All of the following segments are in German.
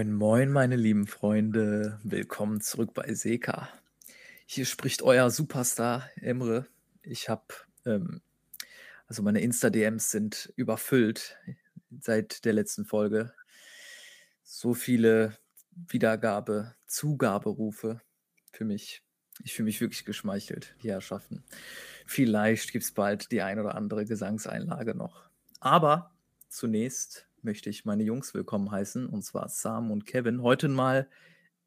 Moin, moin, meine lieben Freunde. Willkommen zurück bei Seka. Hier spricht euer Superstar Emre. Ich habe, ähm, also meine Insta-DMs sind überfüllt seit der letzten Folge. So viele Wiedergabe, Zugaberufe für mich. Ich fühle mich wirklich geschmeichelt, die Herrschaften. Vielleicht gibt es bald die ein oder andere Gesangseinlage noch. Aber zunächst möchte ich meine Jungs willkommen heißen, und zwar Sam und Kevin. Heute mal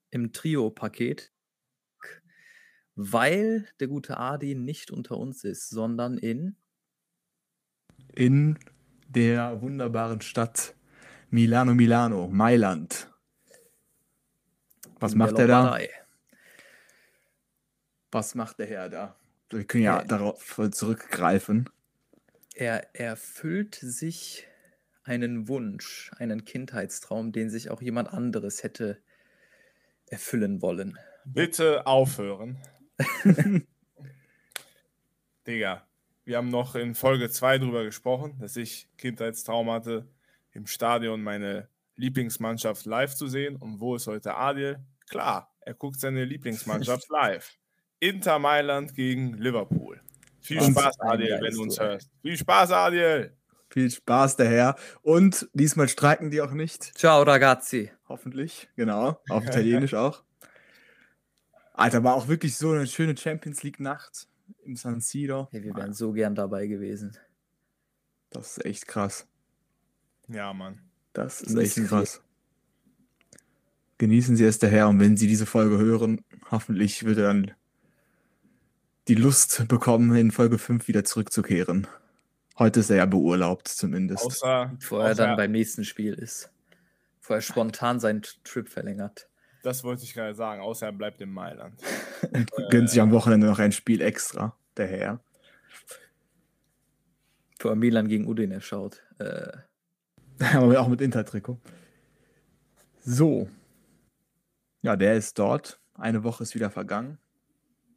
im Trio-Paket, weil der gute Adi nicht unter uns ist, sondern in. In der wunderbaren Stadt Milano, Milano, Mailand. Was macht er da? Was macht der Herr da? Wir können ja er, darauf zurückgreifen. Er erfüllt sich einen Wunsch, einen Kindheitstraum, den sich auch jemand anderes hätte erfüllen wollen. Bitte aufhören. Digga, wir haben noch in Folge 2 drüber gesprochen, dass ich Kindheitstraum hatte, im Stadion meine Lieblingsmannschaft live zu sehen. Und wo ist heute Adil? Klar, er guckt seine Lieblingsmannschaft live. Inter Mailand gegen Liverpool. Viel Spaß, Adil, wenn du uns hörst. Viel Spaß, Adil! Viel Spaß daher. Und diesmal streiken die auch nicht. Ciao, ragazzi. Hoffentlich, genau. Auf Italienisch auch. Alter, war auch wirklich so eine schöne Champions League-Nacht im San Siro. Hey, wir wären so gern dabei gewesen. Das ist echt krass. Ja, Mann. Das ist Genießen echt krass. Sie. Genießen Sie es daher und wenn Sie diese Folge hören, hoffentlich wird er dann die Lust bekommen, in Folge 5 wieder zurückzukehren. Heute ist er ja beurlaubt zumindest. Außer, Bevor er dann beim nächsten Spiel ist. Bevor er spontan seinen Trip verlängert. Das wollte ich gerade sagen, außer er bleibt in Mailand. Und äh, gönnt sich am Wochenende noch ein Spiel extra, der Herr. Vor Milan gegen Udine schaut. Äh. Aber auch mit Intertrikot. So. Ja, der ist dort. Eine Woche ist wieder vergangen.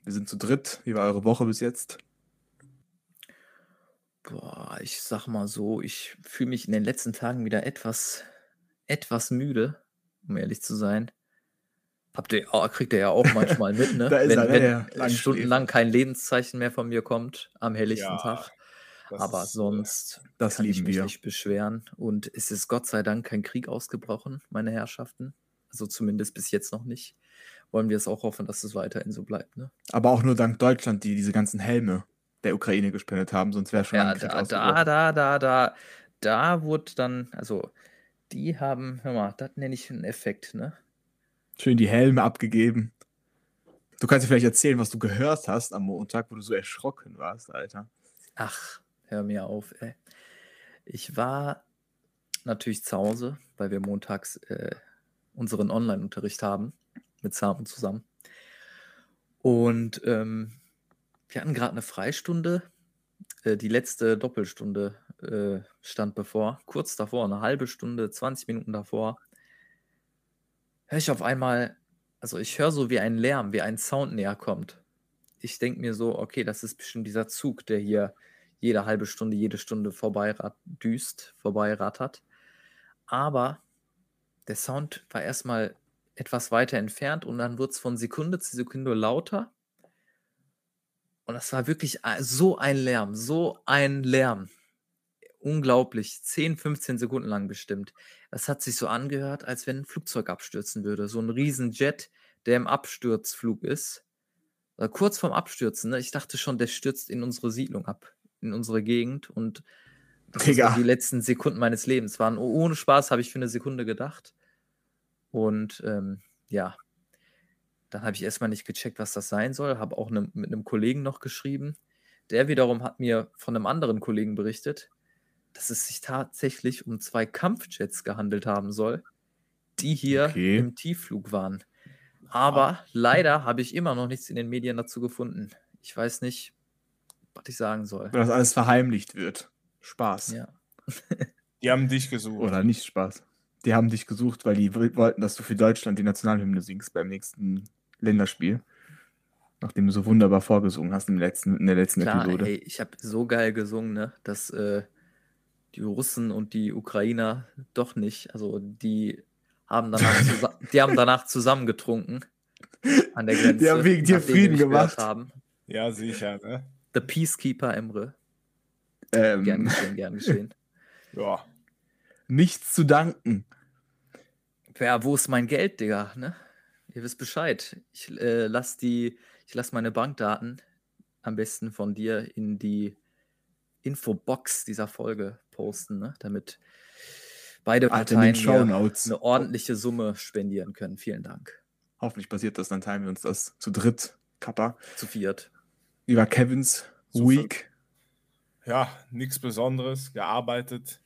Wir sind zu dritt. Wie war eure Woche bis jetzt? Boah, ich sag mal so, ich fühle mich in den letzten Tagen wieder etwas, etwas müde, um ehrlich zu sein. Habt ihr, kriegt ihr ja auch manchmal mit, ne? da ist wenn, er, wenn ja, stundenlang kein Lebenszeichen mehr von mir kommt am helllichten ja, Tag. Aber ist, sonst das kann ich mich wir. nicht beschweren. Und es ist Gott sei Dank kein Krieg ausgebrochen, meine Herrschaften. Also zumindest bis jetzt noch nicht. Wollen wir es auch hoffen, dass es weiterhin so bleibt. Ne? Aber auch nur dank Deutschland, die diese ganzen Helme der Ukraine gespendet haben, sonst wäre schon ja, ein Krieg da, da, da, da, da, da wurde dann, also die haben, hör mal, das nenne ich einen Effekt, ne? Schön die Helme abgegeben. Du kannst dir vielleicht erzählen, was du gehört hast am Montag, wo du so erschrocken warst, Alter. Ach, hör mir auf, ey. Ich war natürlich zu Hause, weil wir montags äh, unseren Online-Unterricht haben, mit Sam zusammen. Und ähm, wir hatten gerade eine Freistunde. Äh, die letzte Doppelstunde äh, stand bevor. Kurz davor, eine halbe Stunde, 20 Minuten davor, höre ich auf einmal, also ich höre so wie ein Lärm, wie ein Sound näher kommt. Ich denke mir so, okay, das ist bestimmt dieser Zug, der hier jede halbe Stunde, jede Stunde vorbeidüst, vorbeirattert. Aber der Sound war erstmal etwas weiter entfernt und dann wird es von Sekunde zu Sekunde lauter. Und das war wirklich so ein Lärm, so ein Lärm. Unglaublich. 10, 15 Sekunden lang bestimmt. Das hat sich so angehört, als wenn ein Flugzeug abstürzen würde. So ein Riesenjet, der im Absturzflug ist. Oder kurz vorm Abstürzen. Ne? Ich dachte schon, der stürzt in unsere Siedlung ab, in unsere Gegend. Und die letzten Sekunden meines Lebens. Waren ohne Spaß, habe ich für eine Sekunde gedacht. Und ähm, ja, dann habe ich erstmal nicht gecheckt, was das sein soll, habe auch ne, mit einem Kollegen noch geschrieben. Der wiederum hat mir von einem anderen Kollegen berichtet, dass es sich tatsächlich um zwei Kampfjets gehandelt haben soll, die hier okay. im Tiefflug waren. Aber leider habe ich immer noch nichts in den Medien dazu gefunden. Ich weiß nicht, was ich sagen soll. Weil das alles verheimlicht wird. Spaß. Ja. die haben dich gesucht. Oder nicht Spaß. Die haben dich gesucht, weil die wollten, dass du für Deutschland die Nationalhymne singst beim nächsten Länderspiel. Nachdem du so wunderbar vorgesungen hast im letzten, in der letzten Klar, Episode. Ey, ich habe so geil gesungen, ne, dass äh, die Russen und die Ukrainer doch nicht, also die haben danach die haben danach zusammen getrunken an der Grenze. Die haben wegen dir Frieden gemacht. Haben. Ja, sicher, ne? The Peacekeeper Emre. Gern Ähm, geschehen, gern geschehen. Ja. nichts zu danken. Ja, wo ist mein Geld, Digga? Ne? Ihr wisst Bescheid. Ich äh, lass die, ich lass meine Bankdaten am besten von dir in die Infobox dieser Folge posten, ne? damit beide den Parteien eine ordentliche Summe spendieren können. Vielen Dank. Hoffentlich passiert das, dann teilen wir uns das zu dritt. Kappa. Zu viert. Über Kevins Zu Week. Ja, nichts Besonderes, gearbeitet.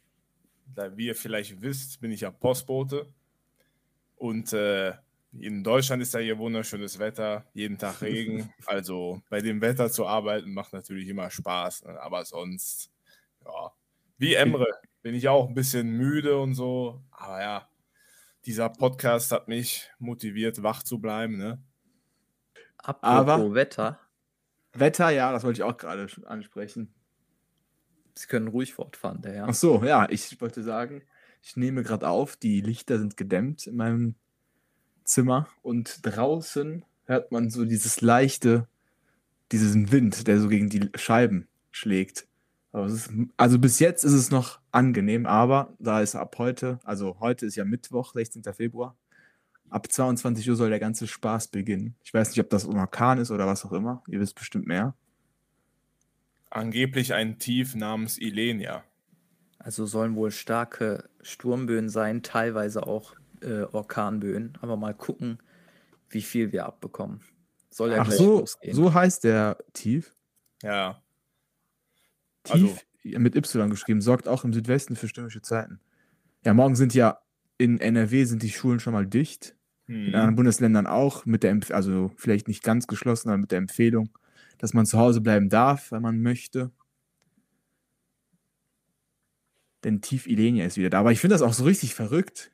Da, wie ihr vielleicht wisst, bin ich ja Postbote. Und äh, in Deutschland ist ja hier wunderschönes Wetter, jeden Tag Regen. Also bei dem Wetter zu arbeiten macht natürlich immer Spaß. Ne? Aber sonst, ja, wie Emre, bin ich auch ein bisschen müde und so. Aber ja, dieser Podcast hat mich motiviert, wach zu bleiben. Ne? Apropos Aber- Wetter. Wetter, ja, das wollte ich auch gerade ansprechen. Sie können ruhig fortfahren, der Herr. Ach so, ja, ich wollte sagen, ich nehme gerade auf, die Lichter sind gedämmt in meinem Zimmer und draußen hört man so dieses leichte, diesen Wind, der so gegen die Scheiben schlägt. Ist, also bis jetzt ist es noch angenehm, aber da ist ab heute, also heute ist ja Mittwoch, 16. Februar, ab 22 Uhr soll der ganze Spaß beginnen. Ich weiß nicht, ob das Orkan ist oder was auch immer. Ihr wisst bestimmt mehr. Angeblich ein Tief namens Ilenia. Also sollen wohl starke Sturmböen sein, teilweise auch äh, Orkanböen. Aber mal gucken, wie viel wir abbekommen. Soll ja Ach gleich so, losgehen. so heißt der Tief. Ja, Also- Tief mit Y geschrieben, sorgt auch im Südwesten für stürmische Zeiten. Ja, morgen sind ja in NRW sind die Schulen schon mal dicht. In hm. anderen Bundesländern auch, mit der Empf also vielleicht nicht ganz geschlossen, aber mit der Empfehlung, dass man zu Hause bleiben darf, wenn man möchte. Denn Tief Ilenia ist wieder da. Aber ich finde das auch so richtig verrückt,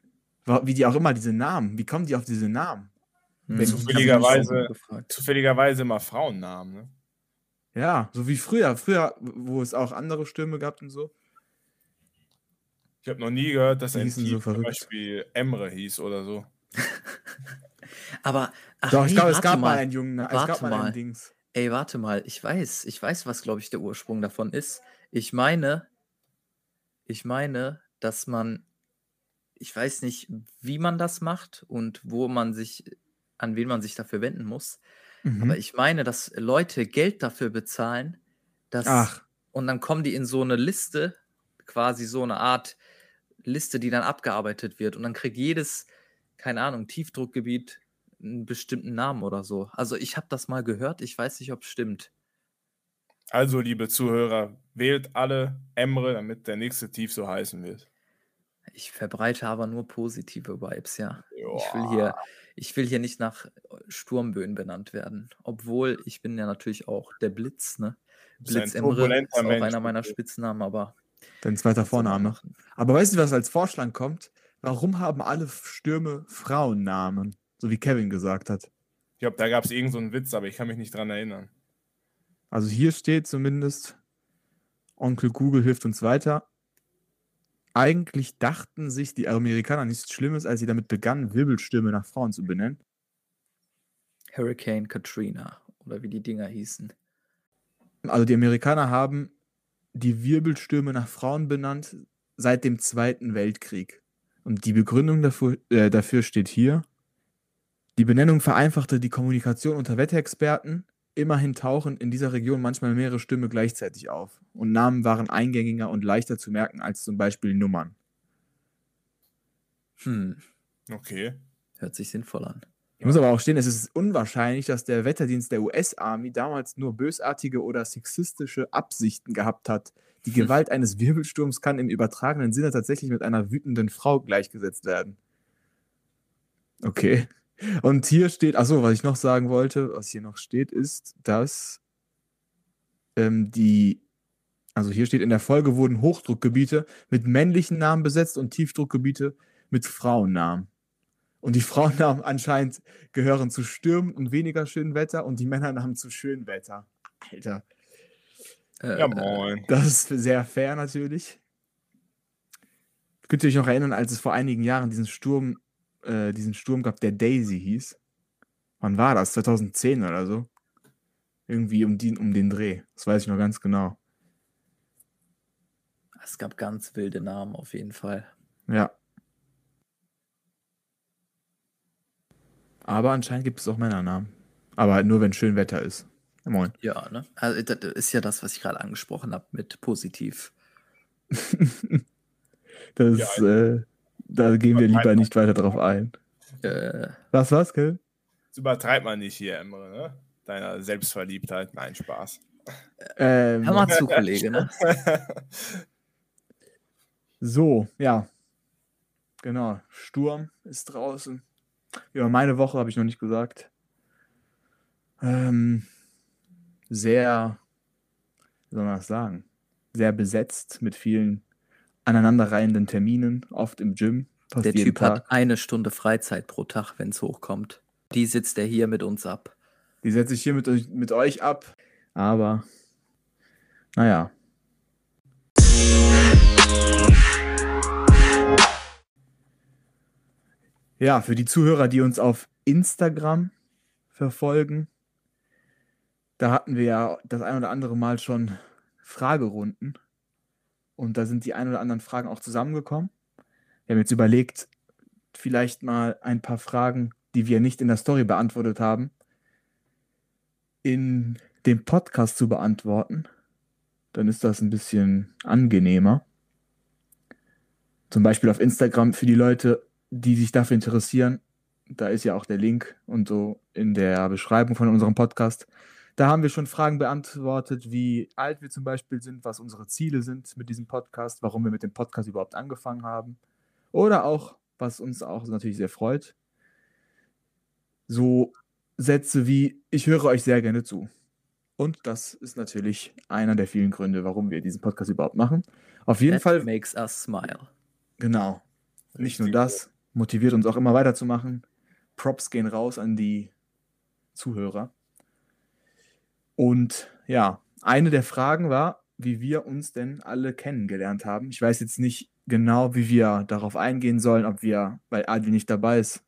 wie die auch immer diese Namen, wie kommen die auf diese Namen? Hm, Zufälligerweise- zufälligerweise immer Frauennamen. Ne? Ja, so wie früher. Früher, wo es auch andere Stürme gab und so. Ich habe noch nie gehört, dass ein Tief so zum. Beispiel Emre hieß oder so. Aber, ach Doch, nee, ich glaube, es gab mal mal. einen Jungen, es Warte gab mal, mal. ein Dings. Ey, warte mal, ich weiß, ich weiß, was, glaube ich, der Ursprung davon ist. Ich meine, ich meine, dass man, ich weiß nicht, wie man das macht und wo man sich, an wen man sich dafür wenden muss. Mhm. Aber ich meine, dass Leute Geld dafür bezahlen, dass Ach, und dann kommen die in so eine Liste, quasi so eine Art Liste, die dann abgearbeitet wird. Und dann kriegt jedes, keine Ahnung, Tiefdruckgebiet einen bestimmten Namen oder so. Also ich habe das mal gehört, ich weiß nicht, ob es stimmt. Also, liebe Zuhörer, wählt alle Emre, damit der nächste Tief so heißen wird. Ich verbreite aber nur positive Vibes, ja. Ich will hier, ich will hier nicht nach Sturmböen benannt werden. Obwohl, ich bin ja natürlich auch der Blitz, ne? Blitz Emre ist auch Mensch, einer meiner. Spitznamen, aber dein zweiter Vorname. Aber weißt du, was als Vorschlag kommt? Warum haben alle Stürme Frauennamen? So wie Kevin gesagt hat. Ich glaube, da gab es irgendeinen so einen Witz, aber ich kann mich nicht dran erinnern. Also hier steht zumindest, Onkel Google hilft uns weiter. Eigentlich dachten sich die Amerikaner nichts Schlimmes, als sie damit begannen, Wirbelstürme nach Frauen zu benennen. Hurricane Katrina oder wie die Dinger hießen. Also die Amerikaner haben die Wirbelstürme nach Frauen benannt seit dem Zweiten Weltkrieg. Und die Begründung dafür, äh, dafür steht hier. Die Benennung vereinfachte die Kommunikation unter Wetterexperten. Immerhin tauchen in dieser Region manchmal mehrere Stürme gleichzeitig auf. Und Namen waren eingängiger und leichter zu merken als zum Beispiel Nummern. Hm, Okay. hört sich sinnvoll an. Ich muss aber auch stehen, es ist unwahrscheinlich, dass der Wetterdienst der US-Army damals nur bösartige oder sexistische Absichten gehabt hat. Die Hm. Gewalt eines Wirbelsturms kann im übertragenen Sinne tatsächlich mit einer wütenden Frau gleichgesetzt werden. Okay. Und hier steht, achso, was ich noch sagen wollte, was hier noch steht, ist, dass ähm, die, also hier steht, in der Folge wurden Hochdruckgebiete mit männlichen Namen besetzt und Tiefdruckgebiete mit Frauennamen. Und die Frauennamen anscheinend gehören zu Stürmen und weniger schönem Wetter und die Männernamen zu schönem Wetter. Alter, Äh, Ja, moin. das ist sehr fair natürlich. Könnt ihr euch noch erinnern, als es vor einigen Jahren diesen Sturm äh, diesen Sturm gab, der Daisy hieß. Wann war das? 2010 oder so? Irgendwie um, die, um den Dreh. Das weiß ich noch ganz genau. Es gab ganz wilde Namen auf jeden Fall. Ja. Aber anscheinend gibt es auch Männernamen. Aber halt nur, wenn schön Wetter ist. Ja, moin. Ja, ne? Also, das ist ja das, was ich gerade angesprochen habe mit positiv. das, äh, da gehen wir lieber nicht weiter drauf ein. Äh, Was, was, Kevin? Das übertreibt man nicht hier, Emre, ne? Deiner Selbstverliebtheit. Nein, Spaß. Ähm, hör mal zu, Kollege, ne? So, ja. Genau. Sturm ist draußen. Ja, meine Woche habe ich noch nicht gesagt. Ähm, sehr, wie soll man das sagen? Sehr besetzt mit vielen aneinanderreihenden Terminen, oft im Gym. Der Typ Tag. hat eine Stunde Freizeit pro Tag, wenn es hochkommt. Die sitzt er hier mit uns ab. Die setze ich hier mit euch, mit euch ab. Aber, naja. Ja, für die Zuhörer, die uns auf Instagram verfolgen, da hatten wir ja das ein oder andere Mal schon Fragerunden. Und da sind die ein oder anderen Fragen auch zusammengekommen. Wir haben jetzt überlegt, vielleicht mal ein paar Fragen, die wir nicht in der Story beantwortet haben, in dem Podcast zu beantworten. Dann ist das ein bisschen angenehmer. Zum Beispiel auf Instagram für die Leute, die sich dafür interessieren. Da ist ja auch der Link und so in der Beschreibung von unserem Podcast. Da haben wir schon Fragen beantwortet, wie alt wir zum Beispiel sind, was unsere Ziele sind mit diesem Podcast, warum wir mit dem Podcast überhaupt angefangen haben. Oder auch, was uns auch natürlich sehr freut, so Sätze wie, ich höre euch sehr gerne zu. Und das ist natürlich einer der vielen Gründe, warum wir diesen Podcast überhaupt machen. Auf jeden That Fall, makes us smile. genau. Nicht nur das, motiviert uns auch immer weiterzumachen. Props gehen raus an die Zuhörer. Und ja, eine der Fragen war, wie wir uns denn alle kennengelernt haben. Ich weiß jetzt nicht genau, wie wir darauf eingehen sollen, ob wir, weil Adi nicht dabei ist,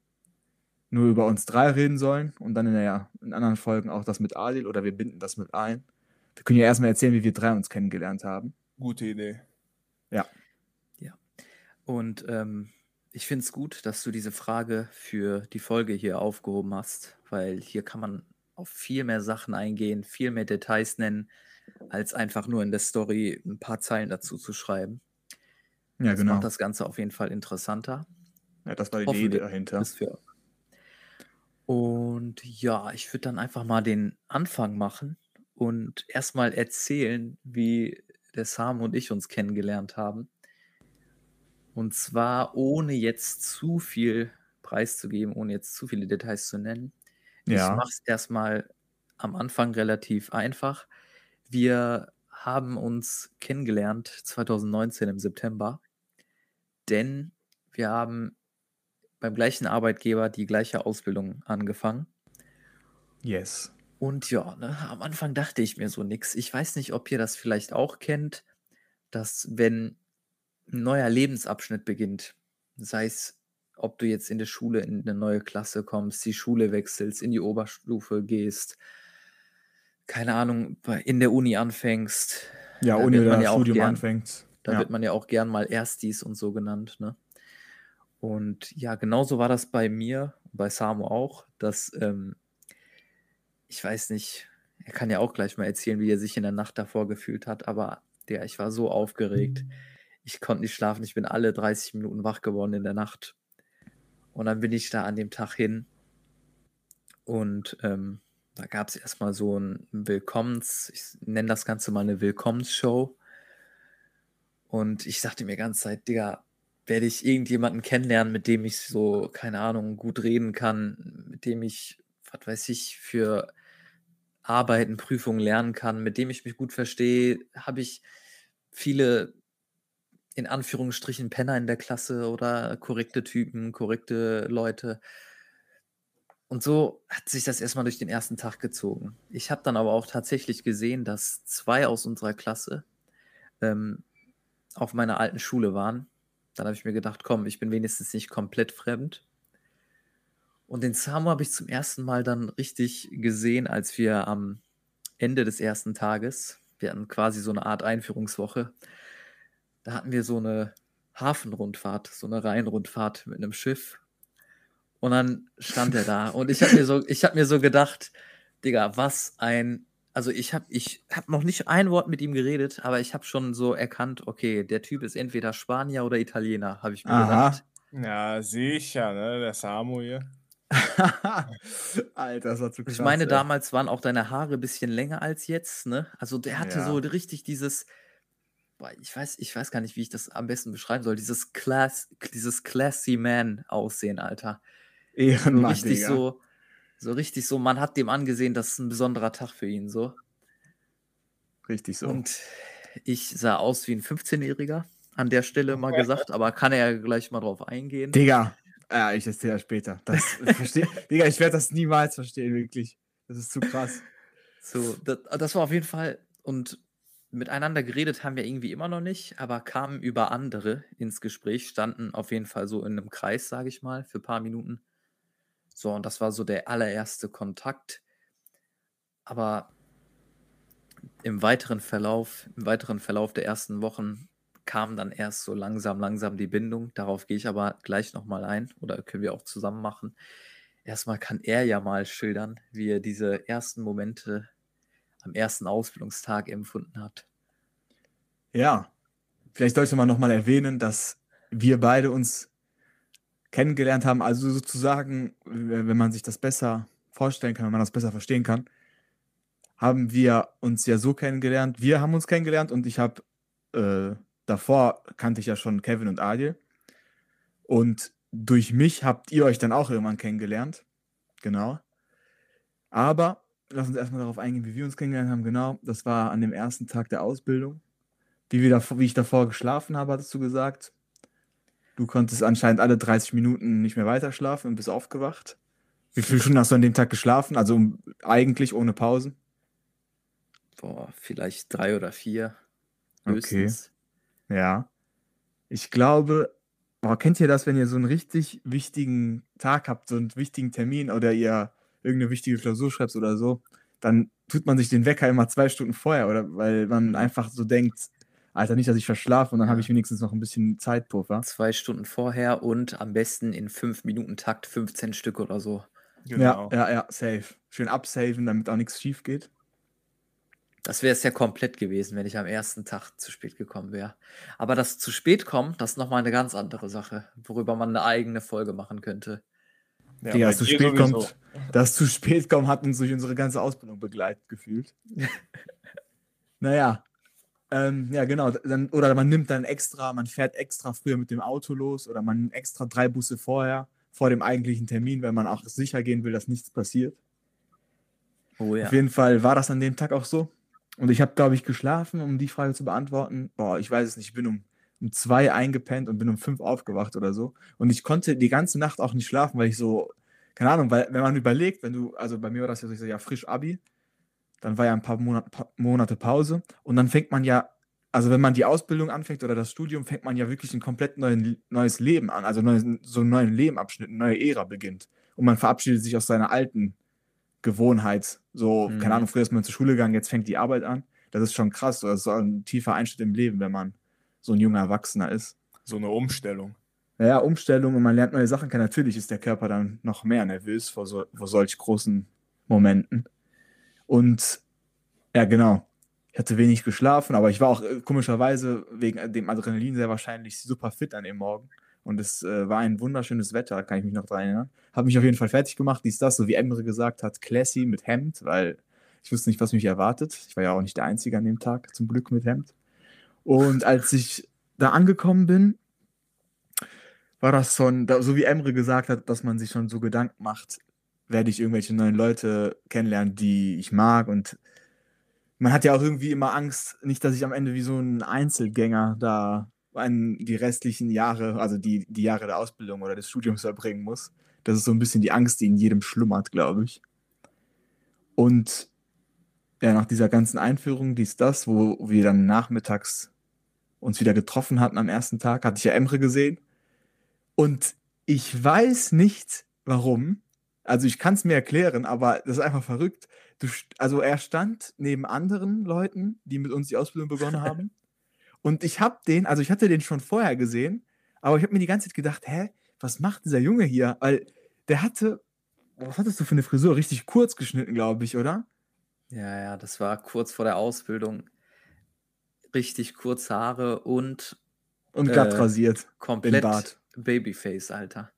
nur über uns drei reden sollen und dann in, der, in anderen Folgen auch das mit Adil oder wir binden das mit ein. Wir können ja erstmal erzählen, wie wir drei uns kennengelernt haben. Gute Idee. Und ähm, ich finde es gut, dass du diese Frage für die Folge hier aufgehoben hast, weil hier kann man auf viel mehr Sachen eingehen, viel mehr Details nennen, als einfach nur in der Story ein paar Zeilen dazu zu schreiben. Ja, das genau. macht das Ganze auf jeden Fall interessanter. Ja, das war die Idee dahinter. Und ja, ich würde dann einfach mal den Anfang machen und erstmal erzählen, wie der Sam und ich uns kennengelernt haben. Und zwar ohne jetzt zu viel preiszugeben, ohne jetzt zu viele Details zu nennen. Ich Ja. mache es erstmal am Anfang relativ einfach. Wir haben uns kennengelernt 2019 im September, denn wir haben beim gleichen Arbeitgeber die gleiche Ausbildung angefangen. Yes. Und ja, ne, am Anfang dachte ich mir so nix. Ich weiß nicht, ob ihr das vielleicht auch kennt, dass wenn ein neuer Lebensabschnitt beginnt, sei es, ob du jetzt in der Schule in eine neue Klasse kommst, die Schule wechselst, in die Oberstufe gehst, keine Ahnung, in der Uni anfängst, Ja, Uni oder ja Studium gern- anfängt. da ja. wird man ja auch gern mal Erstis und so genannt, ne? Und ja, genauso war das bei mir, bei Samu auch, dass, ähm, ich weiß nicht, er kann ja auch gleich mal erzählen, wie er sich in der Nacht davor gefühlt hat, aber der, ich war so aufgeregt. Ich konnte nicht schlafen, ich bin alle 30 Minuten wach geworden in der Nacht. Und dann bin ich da an dem Tag hin und ähm, da gab es erstmal so ein Willkommens, ich nenne das Ganze mal eine Willkommensshow. Und ich dachte mir die ganze Zeit, Digga, werde ich irgendjemanden kennenlernen, mit dem ich so, keine Ahnung, gut reden kann, mit dem ich, was weiß ich, für Arbeiten, Prüfungen lernen kann, mit dem ich mich gut verstehe, habe ich viele in Anführungsstrichen Penner in der Klasse oder korrekte Typen, korrekte Leute. Und so hat sich das erstmal durch den ersten Tag gezogen. Ich habe dann aber auch tatsächlich gesehen, dass zwei aus unserer Klasse ähm, auf meiner alten Schule waren. Dann habe ich mir gedacht, komm, ich bin wenigstens nicht komplett fremd. Und den Samu habe ich zum ersten Mal dann richtig gesehen, als wir am Ende des ersten Tages, wir hatten quasi so eine Art Einführungswoche, da hatten wir so eine Hafenrundfahrt, so eine Rheinrundfahrt mit einem Schiff. Und dann stand er da und ich habe mir so, ich habe mir so gedacht, Digga, was ein, also ich habe, ich habe noch nicht ein Wort mit ihm geredet, aber ich habe schon so erkannt, okay, der Typ ist entweder Spanier oder Italiener, habe ich mir Aha. gedacht. Ja, sicher, ne? Der Samu hier. Alter, das war zu krass. ich meine, ey. damals waren auch deine Haare ein bisschen länger als jetzt, ne? Also der hatte Ja. so richtig dieses, ich weiß, ich weiß gar nicht, wie ich das am besten beschreiben soll, dieses Class, dieses classy man Aussehen, Alter. So Ehrenmann, richtig Digga. so, so richtig so, man hat dem angesehen, das ist ein besonderer Tag für ihn, so. Richtig so. Und ich sah aus wie ein 15-Jähriger, an der Stelle mal gesagt, aber kann er ja gleich mal drauf eingehen. Digga, ja, ich erzähle ja später. Das, versteh, Digga, ich werde das niemals verstehen, wirklich. Das ist zu krass. So, das, das war auf jeden Fall, und miteinander geredet haben wir irgendwie immer noch nicht, aber kamen über andere ins Gespräch, standen auf jeden Fall so in einem Kreis, sage ich mal, für ein paar Minuten. So, und das war so der allererste Kontakt. Aber im weiteren Verlauf, im weiteren Verlauf der ersten Wochen kam dann erst so langsam, langsam die Bindung. Darauf gehe ich aber gleich nochmal ein oder können wir auch zusammen machen. Erstmal kann er ja mal schildern, wie er diese ersten Momente am ersten Ausbildungstag empfunden hat. Ja, vielleicht sollte man nochmal erwähnen, dass wir beide uns kennengelernt haben. Also sozusagen, wenn man sich das besser vorstellen kann, wenn man das besser verstehen kann, haben wir uns ja so kennengelernt. Wir haben uns kennengelernt und ich habe äh, davor kannte ich ja schon Kevin und Adil. Und durch mich habt ihr euch dann auch irgendwann kennengelernt. Genau. Aber lass uns erstmal darauf eingehen, wie wir uns kennengelernt haben. Genau, das war an dem ersten Tag der Ausbildung. Wie, wir davor, wie ich davor geschlafen habe, hattest du gesagt. Du konntest anscheinend alle 30 Minuten nicht mehr weiter schlafen und bist aufgewacht. Wie viele Stunden hast du an dem Tag geschlafen? Also eigentlich ohne Pausen? Boah, vielleicht drei oder vier. Okay. Höchstens. Ja. Ich glaube, boah, kennt ihr das, wenn ihr so einen richtig wichtigen Tag habt, so einen wichtigen Termin oder ihr irgendeine wichtige Klausur schreibt oder so, dann tut man sich den Wecker immer zwei Stunden vorher, oder weil man einfach so denkt, Alter, nicht, dass ich verschlafe und dann Ja. habe ich wenigstens noch ein bisschen Zeitpuffer. Zwei Stunden vorher und am besten in fünf Minuten Takt 15 Stück oder so. Genau. Ja, ja, ja, safe. Schön absaven, damit auch nichts schief geht. Das wäre es ja komplett gewesen, wenn ich am ersten Tag zu spät gekommen wäre. Aber das zu spät kommen, das ist nochmal eine ganz andere Sache, worüber man eine eigene Folge machen könnte. Ja, Digga, dass zu spät sowieso. kommt, das zu spät kommen hat uns durch unsere ganze Ausbildung begleitet gefühlt. naja. Ähm, ja, genau. Dann, oder man nimmt dann extra, man fährt extra früher mit dem Auto los oder man nimmt extra drei Busse vorher, vor dem eigentlichen Termin, weil man auch sicher gehen will, dass nichts passiert. Oh ja. Auf jeden Fall war das an dem Tag auch so. Und ich habe, glaube ich, geschlafen, um die Frage zu beantworten. Boah, ich weiß es nicht. Ich bin um, um zwei eingepennt und bin um fünf aufgewacht oder so. Und ich konnte die ganze Nacht auch nicht schlafen, weil ich so, keine Ahnung, weil wenn man überlegt, wenn du, also bei mir war das ja so, ich so, ja, frisch Abi, dann war ja ein paar Monat, pa Monate Pause und dann fängt man ja, also wenn man die Ausbildung anfängt oder das Studium, fängt man ja wirklich ein komplett neuen, neues Leben an, also neues, so einen neuen Lebenabschnitt, eine neue Ära beginnt. Und man verabschiedet sich aus seiner alten Gewohnheit. So, Mhm. keine Ahnung, früher ist man zur Schule gegangen, jetzt fängt die Arbeit an. Das ist schon krass. Das ist so ein tiefer Einschnitt im Leben, wenn man so ein junger Erwachsener ist. So eine Umstellung. Naja, Umstellung und man lernt neue Sachen kennen. Natürlich ist der Körper dann noch mehr nervös vor, so, vor solch großen Momenten. Und ja, genau. Ich hatte wenig geschlafen, aber ich war auch äh, komischerweise wegen dem Adrenalin sehr wahrscheinlich super fit an dem Morgen. Und es äh, war ein wunderschönes Wetter, kann ich mich noch dran erinnern. Habe mich auf jeden Fall fertig gemacht, dies, das, so wie Emre gesagt hat, classy mit Hemd, weil ich wusste nicht, was mich erwartet. Ich war ja auch nicht der Einzige an dem Tag, zum Glück mit Hemd. Und als ich da angekommen bin, war das schon, so wie Emre gesagt hat, dass man sich schon so Gedanken macht, werde ich irgendwelche neuen Leute kennenlernen, die ich mag. Und man hat ja auch irgendwie immer Angst, nicht, dass ich am Ende wie so ein Einzelgänger da an die restlichen Jahre, also die, die Jahre der Ausbildung oder des Studiums verbringen muss. Das ist so ein bisschen die Angst, die in jedem schlummert, glaube ich. Und ja, nach dieser ganzen Einführung, dies, das, wo wir dann nachmittags uns wieder getroffen hatten am ersten Tag, hatte ich ja Emre gesehen. Und ich weiß nicht warum, Also ich kann es mir erklären, aber das ist einfach verrückt. Du, also er stand neben anderen Leuten, die mit uns die Ausbildung begonnen haben. Und ich habe den, also ich hatte den schon vorher gesehen, aber ich habe mir die ganze Zeit gedacht, hä, was macht dieser Junge hier? Weil der hatte, was hattest du für eine Frisur? Richtig kurz geschnitten, glaube ich, oder? Ja, ja, das war kurz vor der Ausbildung. Richtig kurze Haare und Und glatt Äh, rasiert. komplett Bart. Babyface, Alter.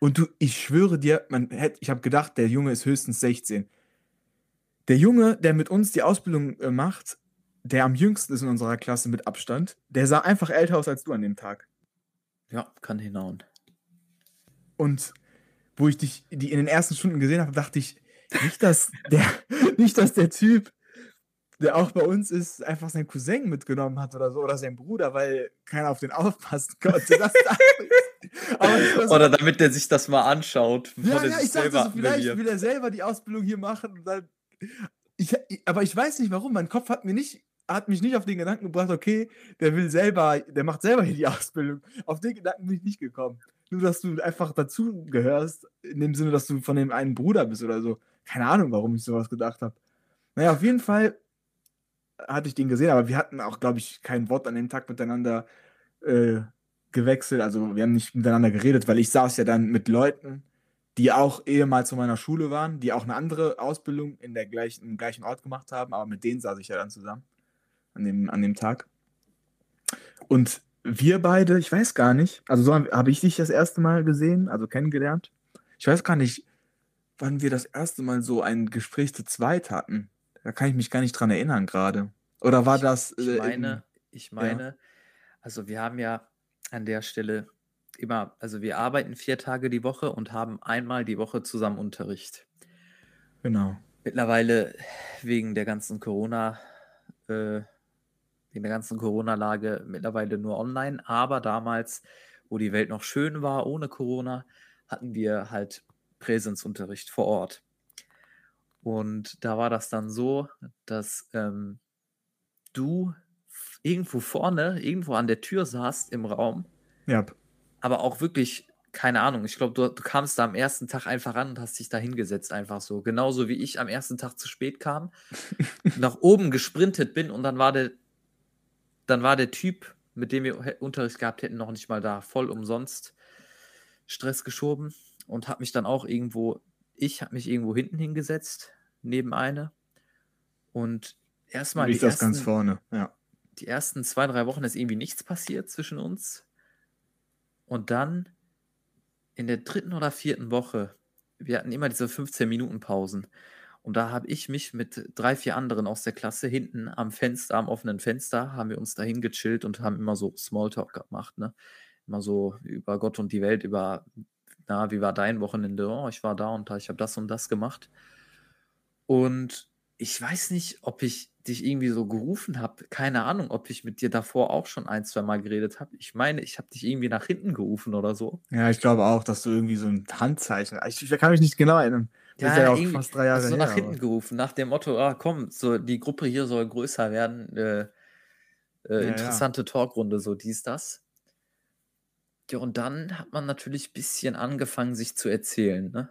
Und du, ich schwöre dir, man hätte, ich habe gedacht, der Junge ist höchstens 16. Der Junge, der mit uns die Ausbildung äh, macht, der am jüngsten ist in unserer Klasse mit Abstand, der sah einfach älter aus als du an dem Tag. Ja, kann hinhauen. Und wo ich dich die in den ersten Stunden gesehen habe, dachte ich, nicht, dass der, nicht, dass der Typ, der auch bei uns ist, einfach seinen Cousin mitgenommen hat oder so, oder seinen Bruder, weil keiner auf den aufpassen konnte. Das so- Oder damit der sich das mal anschaut, Ja, ja, ich selber so, vielleicht will er selber die Ausbildung hier machen. Und dann, ich- aber ich weiß nicht warum. Mein Kopf hat mir nicht, hat mich nicht auf den Gedanken gebracht, okay, der will selber, der macht selber hier die Ausbildung. Auf den Gedanken bin ich nicht gekommen. Nur, dass du einfach dazu gehörst, in dem Sinne, dass du von dem einen Bruder bist oder so. Keine Ahnung, warum ich sowas gedacht habe. Naja, auf jeden Fall hatte ich den gesehen, aber wir hatten auch, glaube ich, kein Wort an dem Tag miteinander äh, gewechselt. Also wir haben nicht miteinander geredet, weil ich saß ja dann mit Leuten, die auch ehemals zu meiner Schule waren, die auch eine andere Ausbildung in der gleichen, im gleichen Ort gemacht haben, aber mit denen saß ich ja dann zusammen an dem, an dem Tag. Und wir beide, ich weiß gar nicht, also so habe hab ich dich das erste Mal gesehen, also kennengelernt. Ich weiß gar nicht, wann wir das erste Mal so ein Gespräch zu zweit hatten. Da kann ich mich gar nicht dran erinnern gerade. Oder war Ich- das. Ich äh, meine, ich meine, also wir haben ja an der Stelle immer, also wir arbeiten vier Tage die Woche und haben einmal die Woche zusammen Unterricht. Genau. Mittlerweile wegen der ganzen Corona, äh, wegen der ganzen Corona-Lage mittlerweile nur online, aber damals, wo die Welt noch schön war, ohne Corona, hatten wir halt Präsenzunterricht vor Ort. Und da war das dann so, dass ähm, du irgendwo vorne, irgendwo an der Tür saßt im Raum, Ja. aber auch wirklich, keine Ahnung, ich glaube, du, du kamst da am ersten Tag einfach ran und hast dich da hingesetzt, einfach so. Genauso wie ich am ersten Tag zu spät kam, nach oben gesprintet bin und dann war der, dann war der Typ, mit dem wir Unterricht gehabt hätten, noch nicht mal da, voll umsonst Stress geschoben und habe mich dann auch irgendwo, ich habe mich irgendwo hinten hingesetzt, neben eine. Und erstmal ich die saß ganz ersten, vorne. Ja. die ersten zwei, drei Wochen ist irgendwie nichts passiert zwischen uns. Und dann in der dritten oder vierten Woche, wir hatten immer diese 15 Minuten Pausen. Und da habe ich mich mit drei, vier anderen aus der Klasse hinten am Fenster, am offenen Fenster, haben wir uns dahin gechillt und haben immer so Smalltalk gemacht, ne? Immer so über Gott und die Welt, über, na, wie war dein Wochenende? Oh, ich war da und da, ich habe das und das gemacht. Und ich weiß nicht, ob ich dich irgendwie so gerufen habe. Keine Ahnung, ob ich mit dir davor auch schon ein, zwei Mal geredet habe. Ich meine, ich habe dich irgendwie nach hinten gerufen oder so. ja, ich glaube auch, dass du irgendwie so ein Handzeichen. Ich, ich kann mich nicht genau erinnern. Das ist ja auch fast drei Jahre du her. nach hinten aber- gerufen, nach dem Motto, ah, komm, so, die Gruppe hier soll größer werden. Äh, äh, Ja, ja. interessante Talkrunde, so dies, das. Ja, und dann hat man natürlich ein bisschen angefangen, sich zu erzählen. Ne?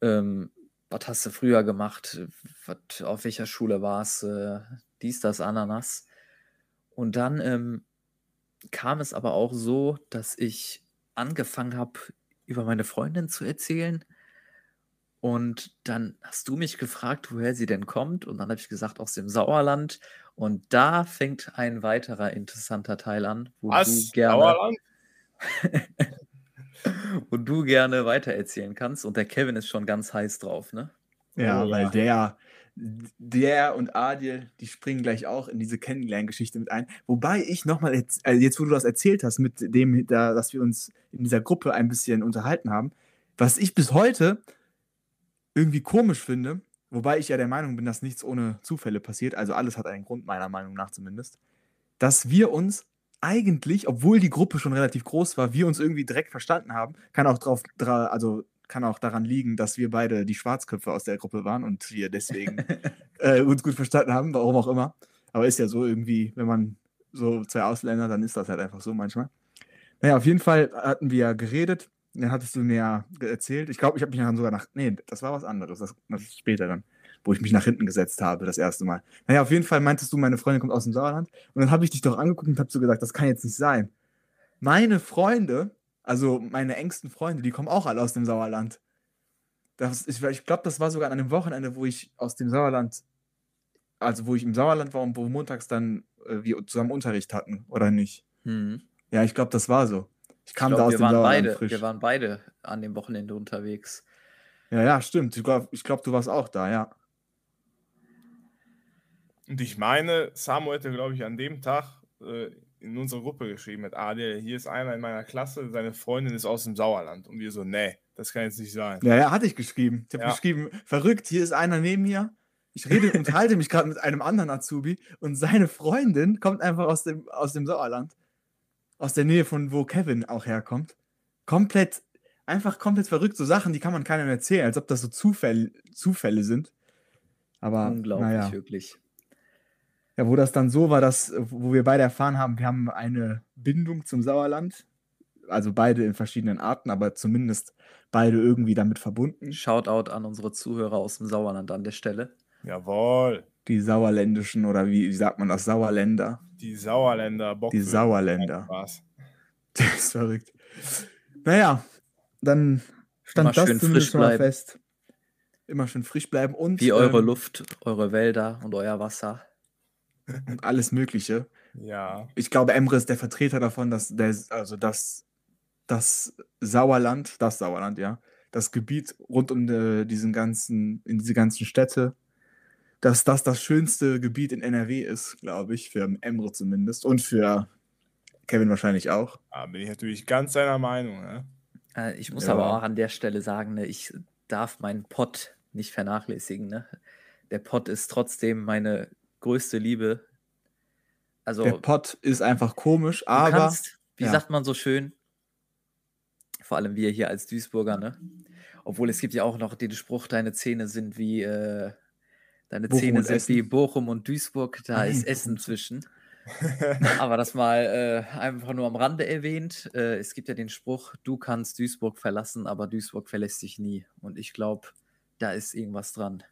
Ähm, was hast du früher gemacht? Was, auf welcher Schule warst äh, Dies, das, Ananas. Und dann ähm, kam es aber auch so, dass ich angefangen habe, über meine Freundin zu erzählen. Und dann hast du mich gefragt, woher sie denn kommt. Und dann habe ich gesagt, aus dem Sauerland. Und da fängt ein weiterer interessanter Teil an, wo Was? du gerne, Sauerland? wo du gerne weitererzählen kannst. Und der Kevin ist schon ganz heiß drauf, ne? Ja, Oh, weil ja. der, der und Adil, die springen gleich auch in diese Kennenlerngeschichte mit ein. Wobei ich nochmal, jetzt, äh, jetzt wo du das erzählt hast, mit dem, da, dass wir uns in dieser Gruppe ein bisschen unterhalten haben, was ich bis heute irgendwie komisch finde, wobei ich ja der Meinung bin, dass nichts ohne Zufälle passiert, also alles hat einen Grund, meiner Meinung nach zumindest, dass wir uns eigentlich, obwohl die Gruppe schon relativ groß war, wir uns irgendwie direkt verstanden haben. Kann auch drauf, dra, also kann auch daran liegen, dass wir beide die Schwarzköpfe aus der Gruppe waren und wir deswegen äh, uns gut verstanden haben, warum auch immer. Aber ist ja so irgendwie, wenn man so zwei Ausländer, dann ist das halt einfach so manchmal. Naja, auf jeden Fall hatten wir ja geredet Dann hattest du mir ja erzählt. Ich glaube, ich habe mich dann sogar nach. Nee, das war was anderes. Das, das ist später dann, wo ich mich nach hinten gesetzt habe, das erste Mal. Naja, auf jeden Fall meintest du, meine Freundin kommt aus dem Sauerland. Und dann habe ich dich doch angeguckt und habe so gesagt, das kann jetzt nicht sein. Meine Freunde, also meine engsten Freunde, die kommen auch alle aus dem Sauerland. Das, ich ich glaube, das war sogar an einem Wochenende, wo ich aus dem Sauerland, also wo ich im Sauerland war und wo montags dann äh, wir zusammen Unterricht hatten, oder nicht? Hm. Ja, ich glaube, das war so. Ich Ich kam glaub, da aus wir dem waren Sauerland beide, frisch. wir waren beide an dem Wochenende unterwegs. Ja, ja, stimmt. Ich glaube, ich glaub, du warst auch da, ja. Und ich meine, Samu hätte, glaube ich, an dem Tag äh, in unsere Gruppe geschrieben mit Adel, hier ist einer in meiner Klasse, seine Freundin ist aus dem Sauerland. Und wir so, nee, das kann jetzt nicht sein. Ja, ja, hatte ich geschrieben. Ich habe Ja. geschrieben, verrückt, hier ist einer neben mir. Ich rede und halte mich gerade mit einem anderen Azubi und seine Freundin kommt einfach aus dem, aus dem Sauerland. Aus der Nähe von wo Kevin auch herkommt. Komplett, einfach komplett verrückt. So Sachen, die kann man keinem erzählen, als ob das so Zufälle, Zufälle sind. Aber Unglaublich, naja. wirklich. Ja, wo das dann so war, dass, wo wir beide erfahren haben, wir haben eine Bindung zum Sauerland. Also beide in verschiedenen Arten, aber zumindest beide irgendwie damit verbunden. Shoutout an unsere Zuhörer aus dem Sauerland an der Stelle. Jawohl, Die Sauerländischen oder wie, wie sagt man das? Sauerländer. die Sauerländer Bock. Die Sauerländer. Spaß. Das ist verrückt. Naja, dann stand Immer das schön zumindest frisch schon mal bleiben. fest. Immer schön frisch bleiben und, Wie eure ähm, Luft, eure Wälder und euer Wasser. Und alles Mögliche. Ja, ich glaube, Emre ist der Vertreter davon, dass der, also das, das Sauerland, das Sauerland, ja, das Gebiet rund um die, diesen ganzen, in diese ganzen Städte, dass das das schönste Gebiet in NRW ist, glaube ich, für Emre zumindest und für Kevin wahrscheinlich auch. da bin ich natürlich ganz seiner Meinung. Ne? Äh, ich muss Ja. aber auch an der Stelle sagen, ne, ich darf meinen Pott nicht vernachlässigen. Ne? Der Pott ist trotzdem meine größte Liebe. Also, Der Pott ist einfach komisch, aber kannst, wie ja. sagt man so schön, vor allem wir hier als Duisburger, ne? Obwohl es gibt ja auch noch den Spruch, deine Zähne sind wie, äh, deine Bochum Zähne und sind Essen. wie Bochum und Duisburg, da ist Nein, Essen Bochum. zwischen. Aber das mal äh, einfach nur am Rande erwähnt. Äh, es gibt ja den Spruch, du kannst Duisburg verlassen, aber Duisburg verlässt dich nie. Und ich glaube, da ist irgendwas dran.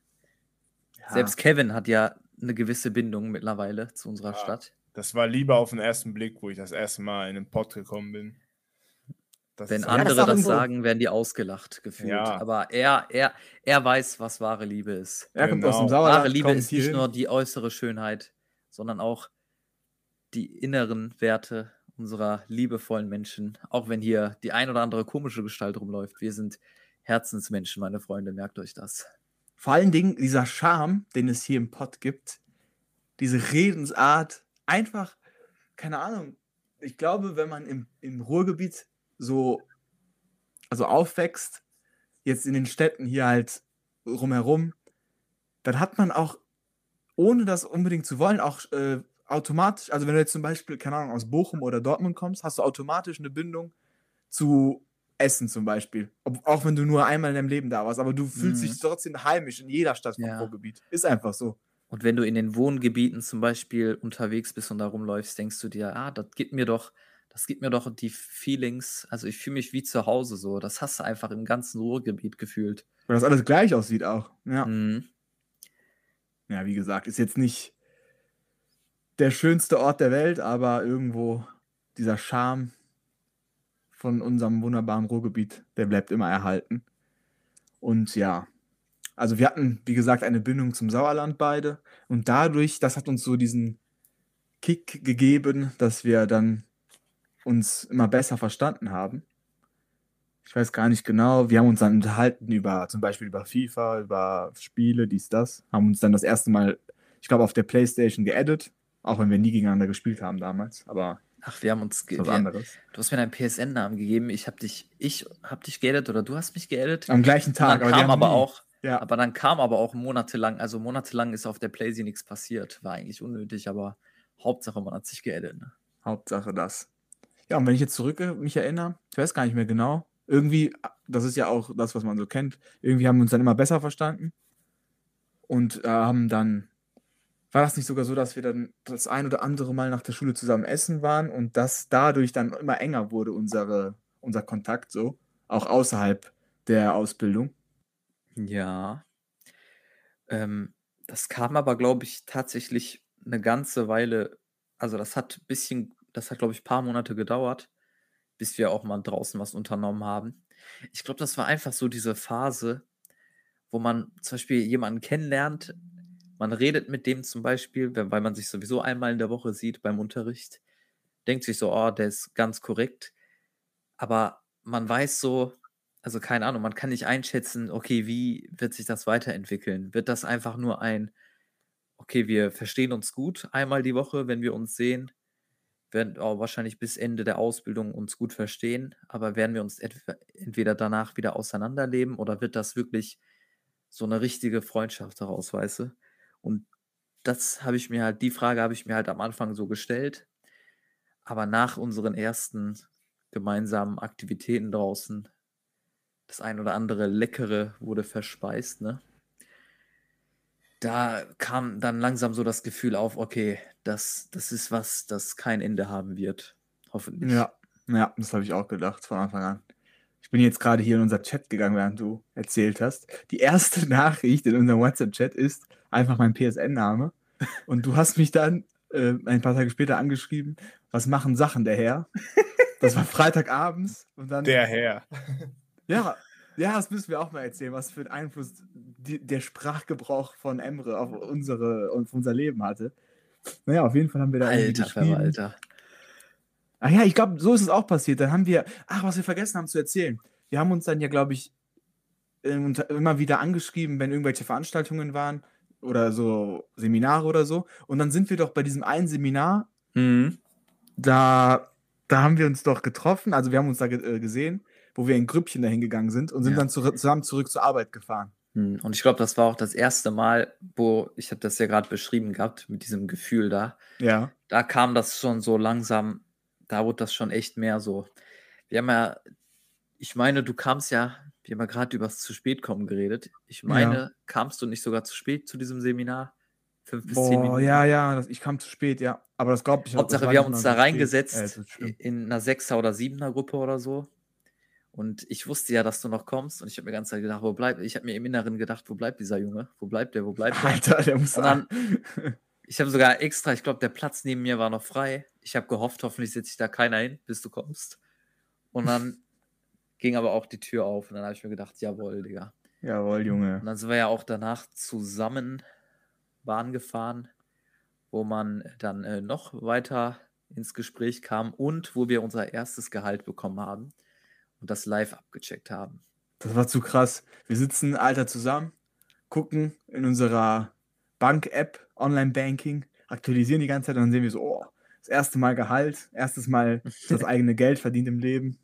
Ja. Selbst Kevin hat ja eine gewisse Bindung mittlerweile zu unserer Ja. Stadt. Das war lieber auf den ersten Blick, wo ich das erste Mal in den Pod gekommen bin. Das Wenn das andere das irgendwo- sagen, werden die ausgelacht gefühlt. Ja. Aber er, er, er weiß, was wahre Liebe ist. er kommt aus dem Genau. Sauerland, Wahre Liebe ist nicht hierhin. nur die äußere Schönheit, sondern auch die inneren Werte unserer liebevollen Menschen. Auch wenn hier die ein oder andere komische Gestalt rumläuft. Wir sind Herzensmenschen, meine Freunde, merkt euch das. Vor allen Dingen dieser Charme, den es hier im Pott gibt, diese Redensart, einfach, keine Ahnung. Ich glaube, wenn man im, im Ruhrgebiet so also aufwächst, jetzt in den Städten hier halt rumherum, dann hat man auch, ohne das unbedingt zu wollen, auch äh, automatisch, also wenn du jetzt zum Beispiel, keine Ahnung, aus Bochum oder Dortmund kommst, hast du automatisch eine Bindung zu Essen zum Beispiel. Ob, auch wenn du nur einmal in deinem Leben da warst, aber du fühlst Mhm. dich trotzdem heimisch in jeder Stadt vom Ja. Ruhrgebiet. Ist einfach so. Und wenn du in den Wohngebieten zum Beispiel unterwegs bist und da rumläufst, denkst du dir, ah, das gibt mir doch, das gibt mir doch die Feelings. Also ich fühle mich wie zu Hause so. Das hast du einfach im ganzen Ruhrgebiet gefühlt. Weil das alles gleich aussieht auch. Ja. Mhm. ja, wie gesagt, ist jetzt nicht der schönste Ort der Welt, aber irgendwo dieser Charme von unserem wunderbaren Ruhrgebiet, der bleibt immer erhalten. Und ja, also wir hatten, wie gesagt, eine Bindung zum Sauerland beide. Und dadurch, das hat uns so diesen Kick gegeben, dass wir dann uns immer besser verstanden haben. Ich weiß gar nicht genau. Wir haben uns dann unterhalten über zum Beispiel über FIFA, über Spiele, dies, das. Haben uns dann das erste Mal, ich glaube, auf der Playstation geaddet. Auch wenn wir nie gegeneinander gespielt haben damals. Aber Ach, wir haben uns. was anderes. du hast mir deinen PSN-Namen gegeben. Ich habe dich, ich habe dich geaddet oder du hast mich geaddet. Am gleichen Tag. dann wir kam aber nie- auch, Ja, aber dann kam aber auch monatelang, also monatelang ist auf der Playsee nichts passiert. War eigentlich unnötig, aber Hauptsache man hat sich geaddet. Ne? Hauptsache das. Ja, und wenn ich jetzt zurück äh, mich erinnere, ich weiß gar nicht mehr genau. Irgendwie, das ist ja auch das, was man so kennt. Irgendwie haben wir uns dann immer besser verstanden. Und äh, haben dann, war das nicht sogar so, dass wir dann das ein oder andere Mal nach der Schule zusammen essen waren und dass dadurch dann immer enger wurde, unsere, unser Kontakt so. auch außerhalb der Ausbildung. Ja. Ähm, das kam aber, glaube ich, tatsächlich eine ganze Weile. Also, das hat ein bisschen, das hat, glaube ich, ein paar Monate gedauert, bis wir auch mal draußen was unternommen haben. Ich glaube, das war einfach so diese Phase, wo man zum Beispiel jemanden kennenlernt, man redet mit dem zum Beispiel, weil man sich sowieso einmal in der Woche sieht beim Unterricht, denkt sich so, oh, der ist ganz korrekt, aber man weiß so, also keine Ahnung, man kann nicht einschätzen, okay, wie wird sich das weiterentwickeln? Wird das einfach nur ein, okay, wir verstehen uns gut einmal die Woche, wenn wir uns sehen, werden auch wahrscheinlich bis Ende der Ausbildung uns gut verstehen, aber werden wir uns entweder danach wieder auseinanderleben oder wird das wirklich so eine richtige Freundschaft daraus, weißt du? Und das habe ich mir halt, die Frage habe ich mir halt am Anfang so gestellt. Aber nach unseren ersten gemeinsamen Aktivitäten draußen, das ein oder andere Leckere wurde verspeist, ne? Da kam dann langsam so das Gefühl auf, okay, das, das ist was, das kein Ende haben wird. Hoffentlich. Ja, ja, das habe ich auch gedacht von Anfang an. Ich bin jetzt gerade hier in unser Chat gegangen, während du erzählt hast. Die erste Nachricht in unserem WhatsApp-Chat ist einfach mein PSN-Name. Und du hast mich dann äh, ein paar Tage später angeschrieben, was machen Sachen der Herr? Das war Freitagabends und dann. Der Herr. Ja, ja, das müssen wir auch mal erzählen, was für einen Einfluss die, der Sprachgebrauch von Emre auf unsere auf unser Leben hatte. Naja, auf jeden Fall haben wir da Alter, Verwalter. geschrieben. Alter. Ach ja, ich glaube, so ist es auch passiert. Dann haben wir, ach, was wir vergessen haben zu erzählen. Wir haben uns dann ja, glaube ich, ähm, immer wieder angeschrieben, wenn irgendwelche Veranstaltungen waren oder so Seminare oder so. Und dann sind wir doch bei diesem einen Seminar, Mhm. da, da haben wir uns doch getroffen, also wir haben uns da ge äh, gesehen, wo wir in Grüppchen dahin gegangen sind und sind Ja. dann zu, zusammen zurück zur Arbeit gefahren. Hm, Und ich glaube, das war auch das erste Mal, wo ich habe das ja gerade beschrieben gehabt, mit diesem Gefühl da. Ja. Da kam das schon so langsam, da wurde das schon echt mehr so. Wir haben ja, ich meine, du kamst ja, wir haben ja gerade über das zu spät kommen geredet. Ich meine, kamst du nicht sogar zu spät zu diesem Seminar? Fünf bis zehn Boah, Minuten. ja, ja, das, ich kam zu spät, ja. Aber das glaube ich Hauptsache, wir haben uns da reingesetzt Äh, in einer Sechser- oder Siebener Gruppe oder so. Und ich wusste ja, dass du noch kommst. Und ich habe mir die ganze Zeit gedacht, wo bleibt, ich habe mir im Inneren gedacht, wo bleibt dieser Junge? Wo bleibt der? Wo bleibt der? Alter, der muss dann- Ich habe sogar extra, ich glaube, der Platz neben mir war noch frei. Ich habe gehofft, hoffentlich setzt sich da keiner hin, bis du kommst. Und dann ging aber auch die Tür auf. Und dann habe ich mir gedacht, jawohl, Digga. Jawohl, Junge. Und dann sind wir ja auch danach zusammen Bahn gefahren, wo man dann äh, noch weiter ins Gespräch kam und wo wir unser erstes Gehalt bekommen haben und das live abgecheckt haben. Das war zu krass. Wir sitzen, Alter, zusammen, gucken in unserer Bank-App, Online-Banking, aktualisieren die ganze Zeit und dann sehen wir so, oh, das erste Mal Gehalt, erstes Mal das eigene Geld verdient im Leben,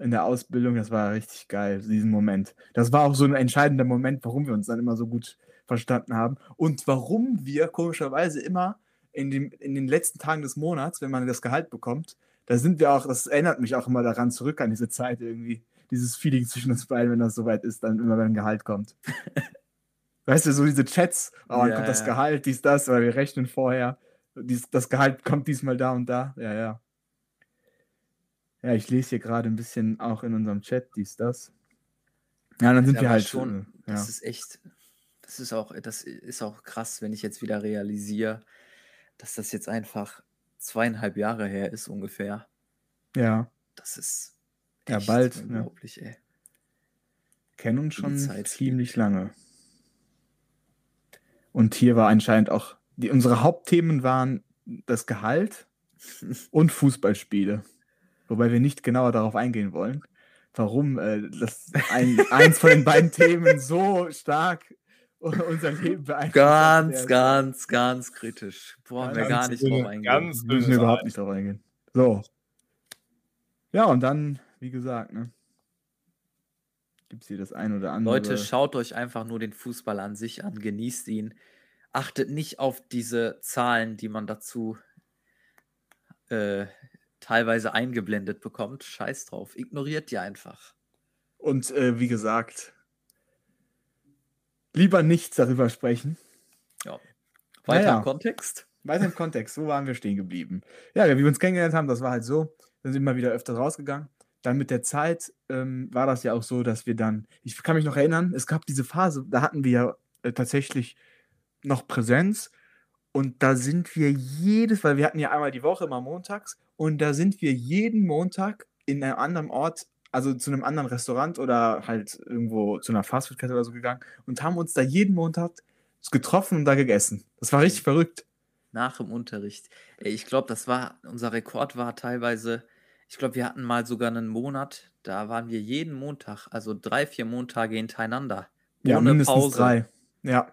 in der Ausbildung. Das war richtig geil, diesen Moment. Das war auch so ein entscheidender Moment, warum wir uns dann immer so gut verstanden haben und warum wir komischerweise immer in, dem, in den letzten Tagen des Monats, wenn man das Gehalt bekommt, da sind wir auch, das erinnert mich auch immer daran zurück an diese Zeit irgendwie dieses Feeling zwischen uns beiden, wenn das soweit ist, dann immer, wenn ein Gehalt kommt. weißt du, so diese Chats, oh, wann Ja, kommt das ja. Gehalt, dies, das, weil wir rechnen vorher, dies, das Gehalt kommt diesmal da und da. Ja, ja. Ja, ich lese hier gerade ein bisschen auch in unserem Chat, dies, das. Ja, dann sind Ja, wir halt schon, äh, ja. das ist echt, das ist auch, das ist auch krass, wenn ich jetzt wieder realisiere, dass das jetzt einfach zweieinhalb Jahre her ist ungefähr. ja, Das ist Ja, bald, ne? unglaublich, ey. kennen uns schon ziemlich lange. Und hier war anscheinend auch, die, unsere Hauptthemen waren das Gehalt und Fußballspiele. Wobei wir nicht genauer darauf eingehen wollen, warum äh, das ein, eins von den beiden Themen so stark unser Leben beeinflusst. Ganz, ganz, ganz kritisch. Brauchen wir gar nicht dünne, drauf eingehen. ganz Wir müssen dünnes überhaupt nicht drauf eingehen. So. Ja, und dann, wie gesagt, ne? Gibt es hier das ein oder andere. Leute, schaut euch einfach nur den Fußball an sich an, genießt ihn. Achtet nicht auf diese Zahlen, die man dazu äh, teilweise eingeblendet bekommt. Scheiß drauf. Ignoriert die einfach. Und äh, wie gesagt, lieber nichts darüber sprechen. Weiter ja. im Kontext. Weiter im Kontext, wo waren wir stehen geblieben? Ja, wie wir uns kennengelernt haben, das war halt so. Dann sind wir immer wieder öfter rausgegangen. dann mit der Zeit ähm, war das ja auch so, dass wir dann, ich kann mich noch erinnern, es gab diese Phase, da hatten wir ja äh, tatsächlich noch Präsenz und da sind wir jedes, weil wir hatten ja einmal die Woche immer montags und da sind wir jeden Montag in einem anderen Ort, also zu einem anderen Restaurant oder halt irgendwo zu einer Fastfood-Kette oder so gegangen und haben uns da jeden Montag getroffen und da gegessen. Das war richtig verrückt. Nach dem Unterricht. Ich glaube, das war, unser Rekord war teilweise, ich glaube, wir hatten mal sogar einen Monat, da waren wir jeden Montag, also drei, vier Montage hintereinander. Ja, Ohne mindestens Pause. drei. Ja.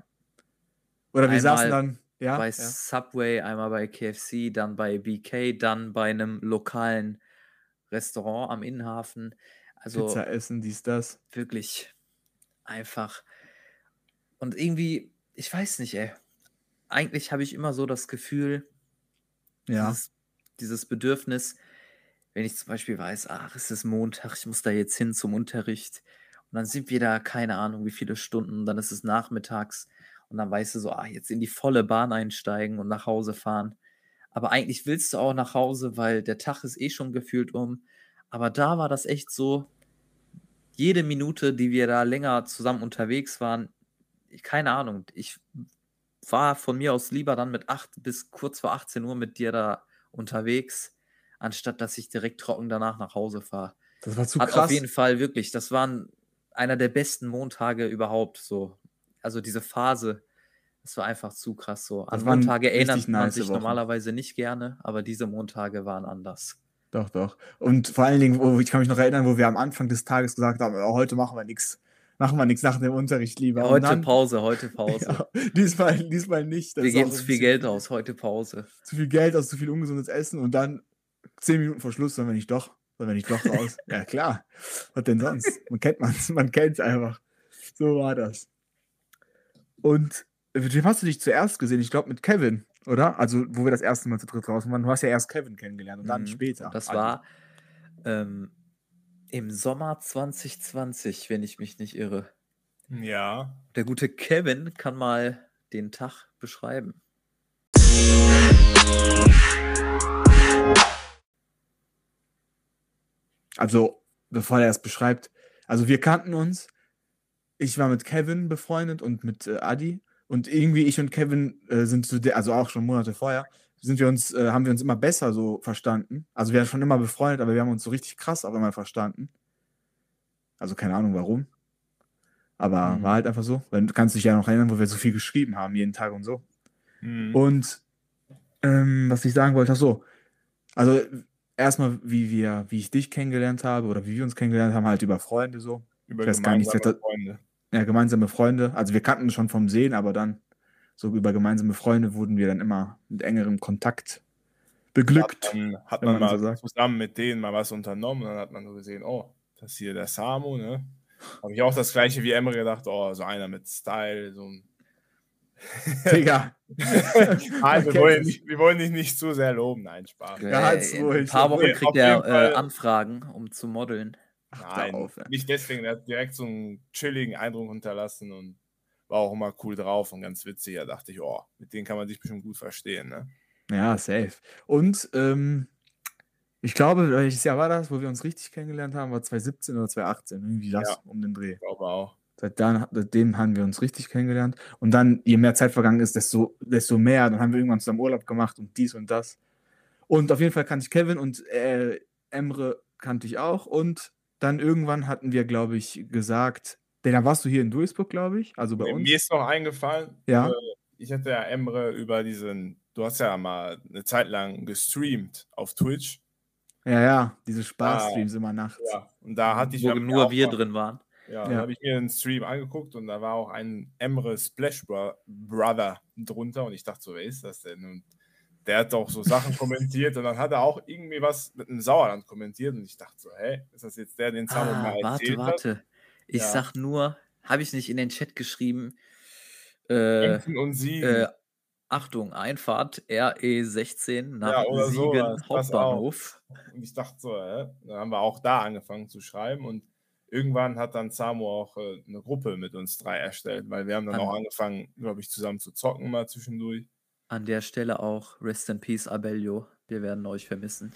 Oder wir saßen Einmal dann, ja, bei ja. Subway, einmal bei KFC, dann bei BK, dann bei einem lokalen Restaurant am Innenhafen. Also Pizza essen, dies, das. wirklich einfach. Und irgendwie, ich weiß nicht, ey. Eigentlich habe ich immer so das Gefühl, Ja. dieses, dieses Bedürfnis, wenn ich zum Beispiel weiß, ach, es ist Montag, ich muss da jetzt hin zum Unterricht. Und dann sind wir da, keine Ahnung, wie viele Stunden, dann ist es nachmittags. Und dann weißt du so, ah, jetzt in die volle Bahn einsteigen und nach Hause fahren. Aber eigentlich willst du auch nach Hause, weil der Tag ist eh schon gefühlt um. Aber da war das echt so, jede Minute, die wir da länger zusammen unterwegs waren, keine Ahnung, ich war von mir aus lieber dann mit 8 bis kurz vor 18 Uhr mit dir da unterwegs, anstatt dass ich direkt trocken danach nach Hause fahre. Das war zu Hat krass. auf jeden Fall wirklich, das waren einer der besten Montage überhaupt so. Also diese Phase, das war einfach zu krass so. An Montage erinnert man nice sich Wochen. normalerweise nicht gerne, aber diese Montage waren anders. Doch, doch. Und vor allen Dingen, wo, ich kann mich noch erinnern, wo wir am Anfang des Tages gesagt haben, oh, heute machen wir nichts. Machen wir nichts nach dem Unterricht lieber. Und heute dann- Pause, heute Pause. Ja, diesmal, diesmal nicht. Das wir geben zu viel Geld aus, heute Pause. Zu viel Geld aus, zu viel ungesundes Essen und dann zehn Minuten vor Schluss sollen wir nicht doch, sollen wir nicht doch raus. ja, klar. Was denn sonst? Man kennt man's, man kennt's einfach. So war das. Und mit wem hast du dich zuerst gesehen? Ich glaube mit Kevin, oder? Also, wo wir das erste Mal zu dritt raus waren. Du hast ja erst Kevin kennengelernt und dann Mhm. später. Das Adi. war ähm, im Sommer 2020, wenn ich mich nicht irre. Ja. Der gute Kevin kann mal den Tag beschreiben. Also, bevor er es beschreibt, also wir kannten uns. Ich war mit Kevin befreundet und mit äh, Adi. Und irgendwie ich und Kevin äh, sind zu der, also auch schon Monate vorher, sind wir uns, äh, haben wir uns immer besser so verstanden. Also wir waren schon immer befreundet, aber wir haben uns so richtig krass auf einmal verstanden. Also keine Ahnung warum. Aber Mhm. war halt einfach so. Weil Du kannst dich ja noch erinnern, wo wir so viel geschrieben haben, jeden Tag und so. Mhm. Und ähm, was ich sagen wollte, ach so. Also erstmal, wie wir, wie ich dich kennengelernt habe oder wie wir uns kennengelernt haben, halt über Freunde so. Über ich weiß gar nicht, Freunde. Ja, gemeinsame Freunde. Also wir kannten schon vom Sehen, aber dann so über gemeinsame Freunde wurden wir dann immer mit engerem Kontakt beglückt. Hat man, hat man man so mal sagt. zusammen mit denen mal was unternommen und dann hat man so gesehen, oh, das ist hier der Samu, ne? Habe ich auch das gleiche wie Emre gedacht, oh, so einer mit Style, so ein. Digga. Nein, wir wollen, nicht, wir wollen dich nicht zu sehr loben, nein, Spaß. Ganz in ein paar Wochen okay, kriegt er äh. Anfragen, um zu modeln. Ach, Nein, auf, nicht deswegen, er hat direkt so einen chilligen Eindruck hinterlassen und war auch immer cool drauf und ganz witzig. Da dachte ich, oh, mit denen kann man sich bestimmt gut verstehen, ne? Ja, safe. Und ähm, ich glaube, welches Jahr war das, wo wir uns richtig kennengelernt haben? War 2017 oder 2018? Irgendwie das Ja. um den Dreh. Ich glaube auch. Seit dann, seitdem haben wir uns richtig kennengelernt. Und dann, je mehr Zeit vergangen ist, desto, desto mehr. Dann haben wir irgendwann zusammen Urlaub gemacht und dies und das. Und auf jeden Fall kannte ich Kevin und äh, Emre kannte ich auch. Und dann irgendwann hatten wir, glaube ich, gesagt, denn da warst du hier in Duisburg, glaube ich, also bei Mir- uns. Mir ist noch eingefallen, Ja. äh, ich hatte ja Emre über diesen, du hast ja mal eine Zeit lang gestreamt auf Twitch. Ja, ja, diese Spaßstreams immer nachts. Ja. Und da hatte ich wo nur auch wir mal- drin waren. Ja, da Ja. habe ich mir einen Stream angeguckt und da war auch ein Emre Splash Bro Brother drunter und ich dachte so, wer ist das denn? Und der hat auch so Sachen kommentiert und dann hat er auch irgendwie was mit einem Sauerland kommentiert und ich dachte so, hä, ist das jetzt der, den Samu Ah, mal warte, erzählt hat? warte. Ich Ja. sag nur, habe ich nicht in den Chat geschrieben, äh, und Siegen. äh, Achtung, Einfahrt RE16 nach Ja, Siegen das Hauptbahnhof. Und ich dachte so, hä? Dann haben wir auch da angefangen zu schreiben und irgendwann hat dann Samu auch äh, eine Gruppe mit uns drei erstellt, weil wir haben dann An- auch angefangen, glaube ich, zusammen zu zocken mal zwischendurch. An der Stelle auch Rest in Peace Abellio. Wir werden euch vermissen.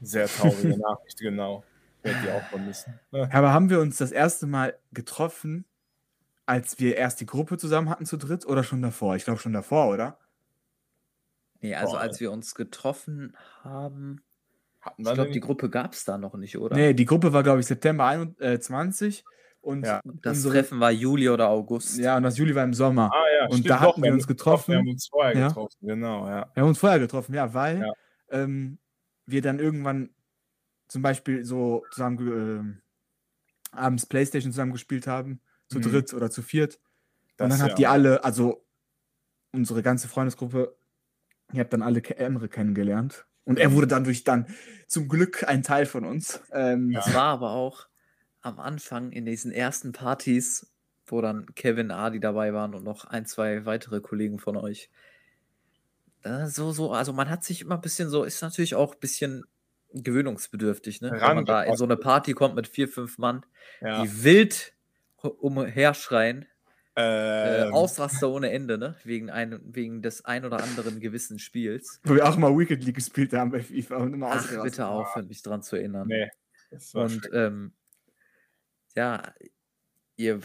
Sehr traurige Nachricht, genau. werde die auch vermissen. Ne? Aber haben wir uns das erste Mal getroffen, als wir erst die Gruppe zusammen hatten zu dritt oder schon davor? Ich glaube schon davor, oder? Nee, also Boah, als wir uns getroffen haben, Hatten ich wir glaube, denn- die Gruppe gab es da noch nicht, oder? Nee, die Gruppe war, glaube ich, September 21 und Ja. Das unsere, Treffen war Juli oder August. ja, und das Juli war im Sommer. Ah ja, Und stimmt, da hatten wir haben uns getroffen. Wir haben uns vorher Ja. getroffen, genau, ja. Wir haben uns vorher getroffen, ja, weil Ja. Ähm, wir dann irgendwann zum Beispiel so zusammen ähm, abends Playstation zusammen gespielt haben, zu Mhm. dritt oder zu viert. Und Das dann habt ihr alle, also unsere ganze Freundesgruppe, ihr habt dann alle Emre kennengelernt. Und er wurde dann durch dann zum Glück ein Teil von uns. Ähm, Ja. Das war aber auch am Anfang in diesen ersten Partys, wo dann Kevin, Adi dabei waren und noch ein, zwei weitere Kollegen von euch. Äh, so, so, also man hat sich immer ein bisschen so, ist natürlich auch ein bisschen gewöhnungsbedürftig, ne? Wenn man da in so eine Party kommt mit vier, fünf Mann, ja. die wild umherschreien, äh, Ähm, Ausraster ohne Ende, ne? Wegen, ein, wegen des ein oder anderen gewissen Spiels. wo wir auch mal Wicked League gespielt haben bei FIFA und immer Ach, bitte aufhören, mich dran zu erinnern. nee, Und ähm, ja, ihr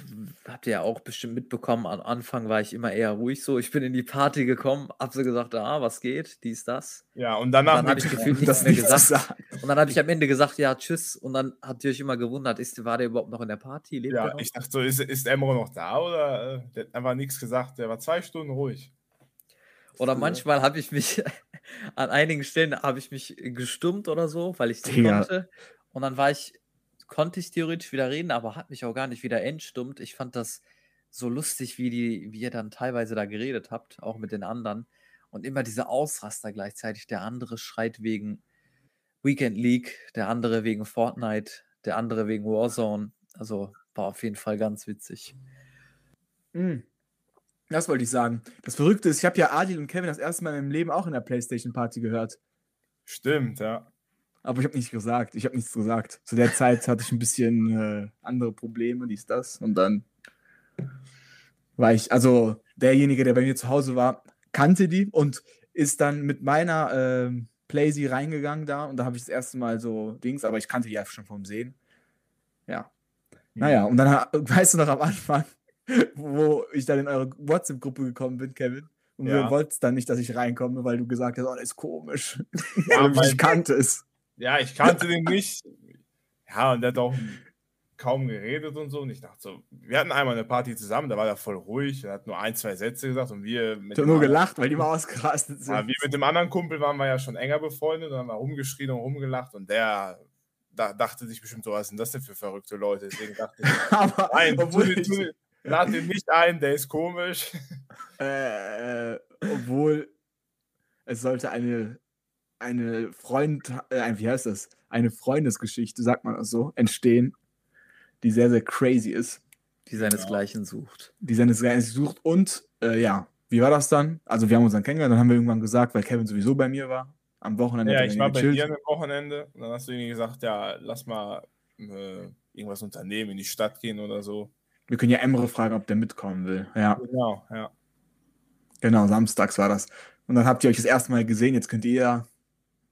habt ja auch bestimmt mitbekommen, am Anfang war ich immer eher ruhig so. Ich bin in die Party gekommen, hab so gesagt, ah, was geht, dies, das. ja, und danach dann hab mit- ich gefühlt das nichts mehr gesagt. sagen. Und dann habe ich am Ende gesagt, ja, tschüss. Und dann habt ihr euch immer gewundert, ist, war der überhaupt noch in der Party? Lebt ja, ich dachte so, ist, ist Emro noch da oder äh, der hat einfach nichts gesagt, der war zwei Stunden ruhig. Oder manchmal habe ich mich, an einigen Stellen habe ich mich gestummt oder so, weil ich nicht Digga. konnte. Und dann war ich, konnte ich theoretisch wieder reden, aber hat mich auch gar nicht wieder entstummt. Ich fand das so lustig, wie, die, wie ihr dann teilweise da geredet habt, auch mit den anderen. Und immer diese Ausraster gleichzeitig. Der andere schreit wegen Weekend League, der andere wegen Fortnite, der andere wegen Warzone. Also war auf jeden Fall ganz witzig. Mm. Das wollte ich sagen. Das Verrückte ist, ich habe ja Adil und Kevin das erste Mal in meinem Leben auch in der Playstation-Party gehört. Stimmt, ja. Aber ich habe nicht gesagt. Ich habe nichts gesagt. Zu der Zeit hatte ich ein bisschen äh, andere Probleme, dies, das. Und dann war ich, also derjenige, der bei mir zu Hause war, kannte die und ist dann mit meiner ähm, Playsee reingegangen da. Und da habe ich das erste Mal so Dings, aber ich kannte die ja schon vom Sehen. Ja. Naja, und dann, weißt du noch am Anfang, wo ich dann in eure WhatsApp-Gruppe gekommen bin, Kevin. Und Ja. du wolltest dann nicht, dass ich reinkomme, weil du gesagt hast, oh, das ist komisch. Ja, weil- ich kannte es. Ja, ich kannte den nicht. Ja, und der hat auch kaum geredet und so. Und ich dachte so, wir hatten einmal eine Party zusammen, da war er voll ruhig, er hat nur ein, zwei Sätze gesagt und wir mit, Ich nur anderen- gelacht, weil die mal ausgerastet sind. ja, wir mit dem anderen Kumpel waren wir ja schon enger befreundet und haben wir rumgeschrien und rumgelacht und der da, dachte sich bestimmt so, was sind das denn für verrückte Leute? Deswegen dachte ich, Aber nein, obwohl, tu, tu, lad den nicht ein, der ist komisch. äh, äh, obwohl es sollte eine, eine Freund, äh, ein- wie heißt das? Eine Freundesgeschichte, sagt man das so, entstehen, die sehr, sehr crazy ist, Die seinesgleichen sucht. die seine Seite sucht. Und äh, ja, wie war das dann? Also wir haben uns dann kennengelernt, dann haben wir irgendwann gesagt, weil Kevin sowieso bei mir war, am Wochenende Ja, ich war bei dir am Wochenende und dann hast du irgendwie gesagt, ja, lass mal äh, irgendwas unternehmen, in die Stadt gehen oder so. Wir können ja Emre fragen, ob der mitkommen will. Ja. Genau, ja. Genau, samstags war das. Und dann habt ihr euch das erste Mal gesehen. Jetzt könnt ihr ja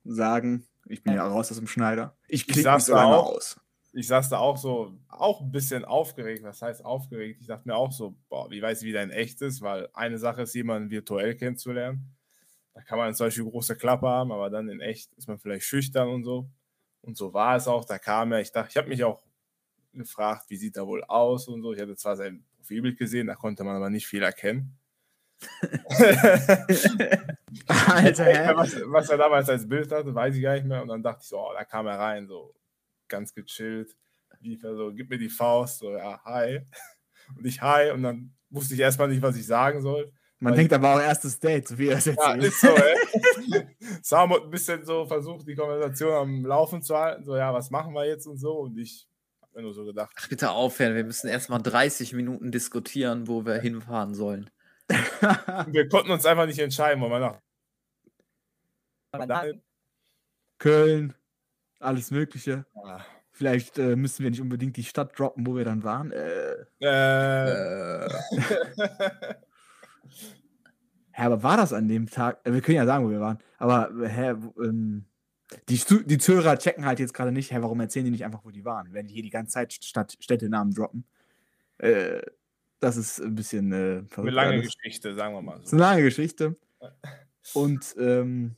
sagen, ich bin ja raus aus dem Schneider. Ich klicke saß mich so lange auch. aus. Ich saß da auch so, auch ein bisschen aufgeregt. Was heißt aufgeregt? Ich dachte mir auch so, boah, wie weiß ich, wie dein echt ist, weil eine Sache ist, jemanden virtuell kennenzulernen. Da kann man zum Beispiel große Klappe haben, aber dann in echt ist man vielleicht schüchtern und so. Und so war es auch. Da kam er, ich dachte, ich habe mich auch gefragt, wie sieht er wohl aus und so. Ich hatte zwar sein Profilbild gesehen, da konnte man aber nicht viel erkennen. Alter, hä? was, was er damals als Bild hatte, weiß ich gar nicht mehr. Und dann dachte ich so, oh, da kam er rein, so ganz gechillt. Lief er so, gib mir die Faust, so, ja, hi. Und ich, hi. Und dann wusste ich erstmal nicht, was ich sagen soll. Man denkt aber auch erstes Date, so wie er es Ja, ist so, ey. Sam hat ein bisschen so versucht, die Konversation am Laufen zu halten. So, ja, was machen wir jetzt und so. Und ich habe mir nur so gedacht, Ach, bitte aufhören, wir müssen erstmal 30 Minuten diskutieren, wo wir hinfahren sollen. wir konnten uns einfach nicht entscheiden, wo wir nach. Köln, alles Mögliche. ja. Vielleicht äh, müssen wir nicht unbedingt die Stadt droppen, wo wir dann waren. Äh, äh, hä, aber war das an dem Tag? Äh, wir können ja sagen, wo wir waren. Aber hä, ähm, Die, die Zuhörer checken halt jetzt gerade nicht, hä, warum erzählen die nicht einfach, wo die waren, wenn die hier die ganze Zeit Stadt, Städtenamen droppen. Äh, das ist ein bisschen äh, Eine lange. Geschichte, sagen wir mal Das ist so. eine lange Geschichte. Und ähm,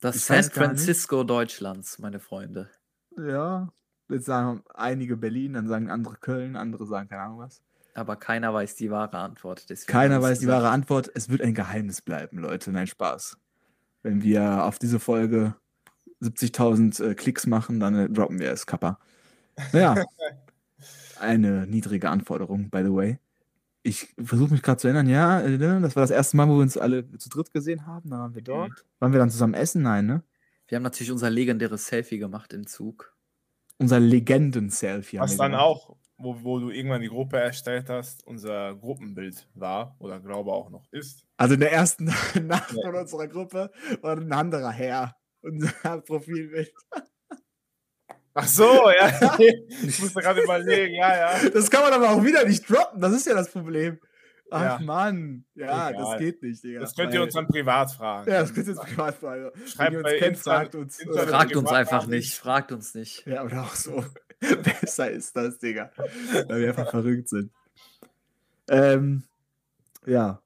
Das San. Francisco Deutschlands, meine Freunde. ja, jetzt sagen einige Berlin, dann sagen andere Köln, andere sagen keine Ahnung was. Aber keiner weiß die wahre Antwort. Deswegen Keiner weiß die wahre Antwort. Es wird ein Geheimnis bleiben, Leute. Nein, Spaß. Wenn wir auf diese Folge 70.000 äh, Klicks machen, dann äh, droppen wir es, Kappa. Naja, eine niedrige Anforderung, by the way. Ich versuche mich gerade zu erinnern, ja, ne, das war das erste Mal, wo wir uns alle zu dritt gesehen haben. Da waren wir dort. Waren wir dann zusammen essen? Nein, ne? Wir haben natürlich unser legendäres Selfie gemacht im Zug. Unser Legenden-Selfie. Was dann gemacht. auch, wo, wo du irgendwann die Gruppe erstellt hast, unser Gruppenbild war oder glaube auch noch ist. Also in der ersten Nacht Ja. von unserer Gruppe war ein anderer Herr. Unser Profilbild. Ach so, ja. ich musste gerade überlegen, ja, ja. Das kann man aber auch wieder nicht droppen. Das ist ja das Problem. Ach Ja. Mann. Ja, Egal. das geht nicht, Digga. Das könnt ihr uns dann privat fragen. Ja, das könnt ihr uns privat fragen. Schreibt uns bei kennt, Insta- fragt uns. Insta- Fragt uns einfach nicht. Fragt uns nicht. ja, oder auch so. Besser ist das, Digga. Weil wir einfach verrückt sind. Ähm, ja.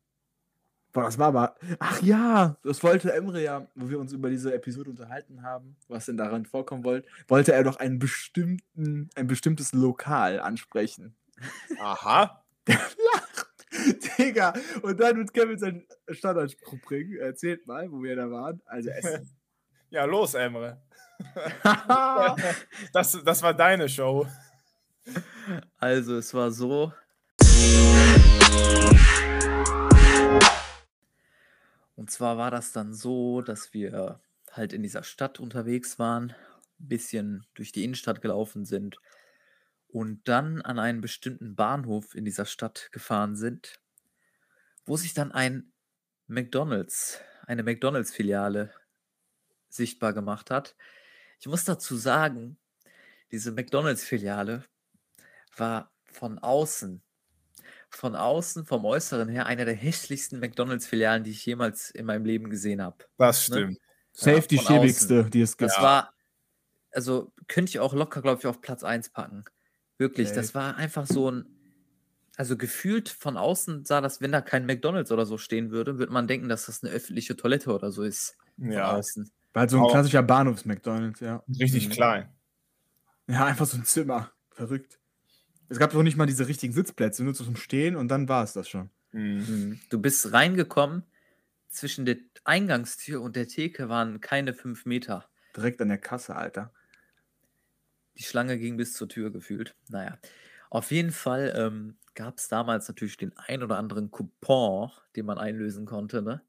Boah, das war aber. Ach ja, das wollte Emre ja, wo wir uns über diese Episode unterhalten haben, was denn daran vorkommen wollte, wollte er doch einen bestimmten, ein bestimmtes Lokal ansprechen. Aha. Digga, und dann wird Kevin seinen Standardspruch bringen. Erzählt mal, wo wir da waren. Also Essen. Ja, los, Emre. Das, das war deine Show. Also, es war so. Und zwar war das dann so, dass wir halt in dieser Stadt unterwegs waren, ein bisschen durch die Innenstadt gelaufen sind und dann an einen bestimmten Bahnhof in dieser Stadt gefahren sind, wo sich dann ein McDonald's, eine McDonald's-Filiale sichtbar gemacht hat. Ich muss dazu sagen, diese McDonald's-Filiale war von außen, von außen, vom Äußeren her, einer der hässlichsten McDonalds-Filialen, die ich jemals in meinem Leben gesehen habe. Das stimmt. Safe Ja, die schäbigste, die es gibt. Das war, also könnte ich auch locker, glaube ich, auf Platz 1 packen. Wirklich, das Safe. war einfach so ein, also gefühlt von außen sah das, wenn da kein McDonalds oder so stehen würde, würde man denken, dass das eine öffentliche Toilette oder so ist. Ja, außen. War halt so ein Aber- klassischer Bahnhofs-McDonalds, ja. richtig Mhm. klein. Ja, einfach so ein Zimmer. Verrückt. Es gab doch nicht mal diese richtigen Sitzplätze, nur zum Stehen und dann war es das schon. Mhm. Mhm. Du bist reingekommen, zwischen der Eingangstür und der Theke waren keine fünf Meter. Direkt an der Kasse, Alter. Die Schlange ging bis zur Tür gefühlt. Naja, auf jeden Fall ähm, gab es damals natürlich den ein oder anderen Coupon, den man einlösen konnte. Ne?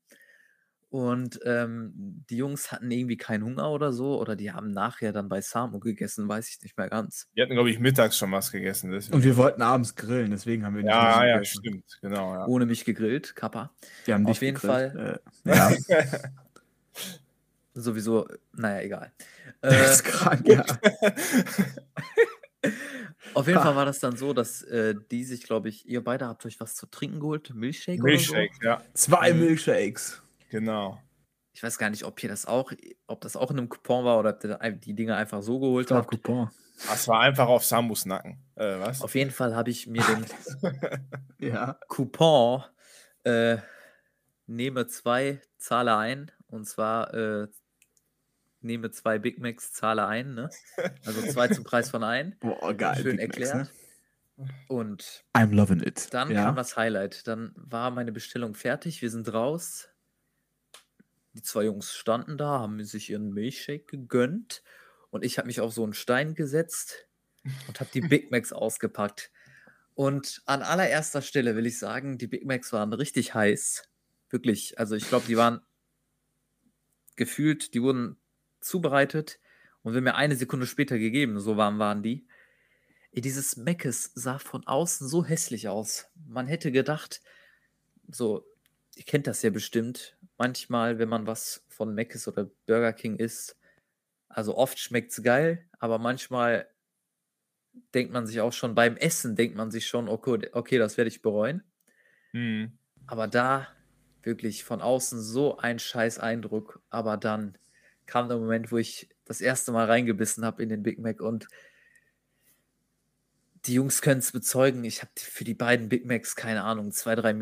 Und ähm, die Jungs hatten irgendwie keinen Hunger oder so, oder die haben nachher dann bei Samu gegessen, weiß ich nicht mehr ganz. Die hatten, glaube ich, mittags schon was gegessen. Deswegen. Und wir wollten abends grillen, deswegen haben wir nicht ja, ja, gegessen. stimmt. Genau, ja. Ohne mich gegrillt, Kappa. Wir haben Auf dich jeden gegrillt. Äh, ja, Sowieso, naja, egal. das Äh, ist krank, ja. auf jeden Ha. Fall war das dann so, dass äh, die sich, glaube ich, ihr beide habt euch was zu trinken geholt, Milchshake, Milchshake, oder so. ja. Zwei Mhm. Genau. Ich weiß gar nicht, ob ihr das auch, ob das auch in einem Coupon war oder ob ihr da die Dinge einfach so geholt habt. Coupon. Das war einfach auf Samus Nacken. Äh, was? Auf jeden Fall habe ich mir den Ja. Coupon äh, nehme zwei, zahle ein. Und zwar äh, nehme zwei Big Macs, zahle ein. Ne? Also zwei zum Preis von ein. Boah, geil. Schön Big Macs, erklärt. ne? Und I'm loving it. dann ja. kam das Highlight. Dann war meine Bestellung fertig. Wir sind raus. Die zwei Jungs standen da, haben sich ihren Milchshake gegönnt. Und ich habe mich auf so einen Stein gesetzt und habe die Big Macs ausgepackt. Und an allererster Stelle will ich sagen, die Big Macs waren richtig heiß. Wirklich. Also ich glaube, die waren gefühlt, die wurden zubereitet und wenn mir eine Sekunde später gegeben, so warm waren die. Ey, dieses Meckes sah von außen so hässlich aus. Man hätte gedacht, so, ihr kennt das ja bestimmt, manchmal, wenn man was von Meckes oder Burger King isst, also oft schmeckt es geil, aber manchmal denkt man sich auch schon beim Essen, denkt man sich schon, okay, okay das werde ich bereuen. Mhm. Aber da wirklich von außen so ein scheiß Eindruck, aber dann kam der Moment, wo ich das erste Mal reingebissen habe in den Big Mac und die Jungs können es bezeugen. Ich habe für die beiden Big Macs, keine Ahnung, zwei, drei.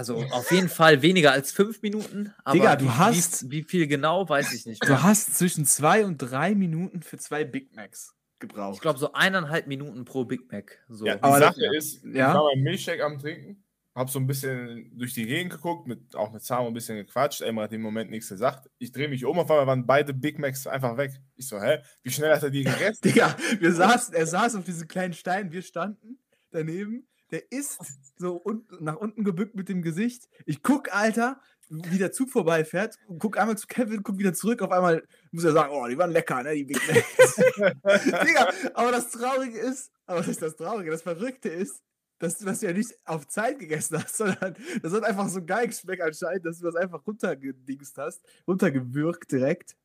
Also auf jeden Fall weniger als fünf Minuten. Aber Digga, du wie, hast- Wie, wie viel genau, weiß ich nicht. Du Mehr. hast zwischen zwei und drei Minuten für zwei Big Macs gebraucht. Ich glaube, so eineinhalb Minuten pro Big Mac. So. Ja, die Aber das- Sache ist, ich ja. war beim Milchshake am Trinken, hab so ein bisschen durch die Gegend geguckt, mit, auch mit Samo ein bisschen gequatscht. Emma hat im Moment nichts gesagt. Ich drehe mich um, auf einmal waren beide Big Macs einfach weg. Ich so, hä? Wie schnell hat er die gegessen? Digga, wir saßen, er saß auf diesem kleinen Stein, wir standen daneben. Der ist so un nach unten gebückt mit dem Gesicht. Ich guck, Alter, wie der Zug vorbeifährt, guck einmal zu Kevin, guck wieder zurück. Auf einmal muss er sagen, oh, die waren lecker, ne, die Big Macs. Digga, aber das Traurige ist, aber das ist das Traurige, das Verrückte ist, dass du das ja nicht auf Zeit gegessen hast, sondern das hat einfach so geil geschmeckt anscheinend, dass du das einfach runtergedingst hast, runtergewürgt direkt.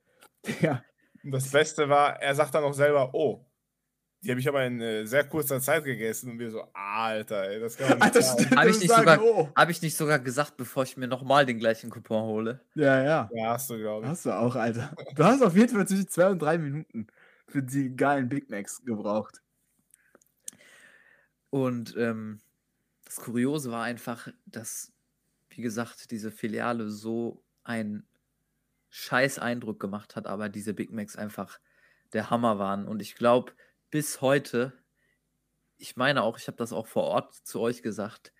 Und das Beste war, er sagt dann auch selber, oh, die habe ich aber in äh, sehr kurzer Zeit gegessen. Und wir so, Alter, ey, das kann man nicht Alter, Hab das ich nicht sagen, sogar- oh. Habe ich nicht sogar gesagt, bevor ich mir nochmal den gleichen Coupon hole? Ja, ja. Ja, hast du, glaube ich. Hast du auch, Alter. Du hast auf jeden Fall zwischen zwei und drei Minuten für die geilen Big Macs gebraucht. Und ähm, das Kuriose war einfach, dass, wie gesagt, diese Filiale so einen scheiß Eindruck gemacht hat, aber diese Big Macs einfach der Hammer waren. Und ich glaube, bis heute, ich meine auch, ich habe das auch vor Ort zu euch gesagt,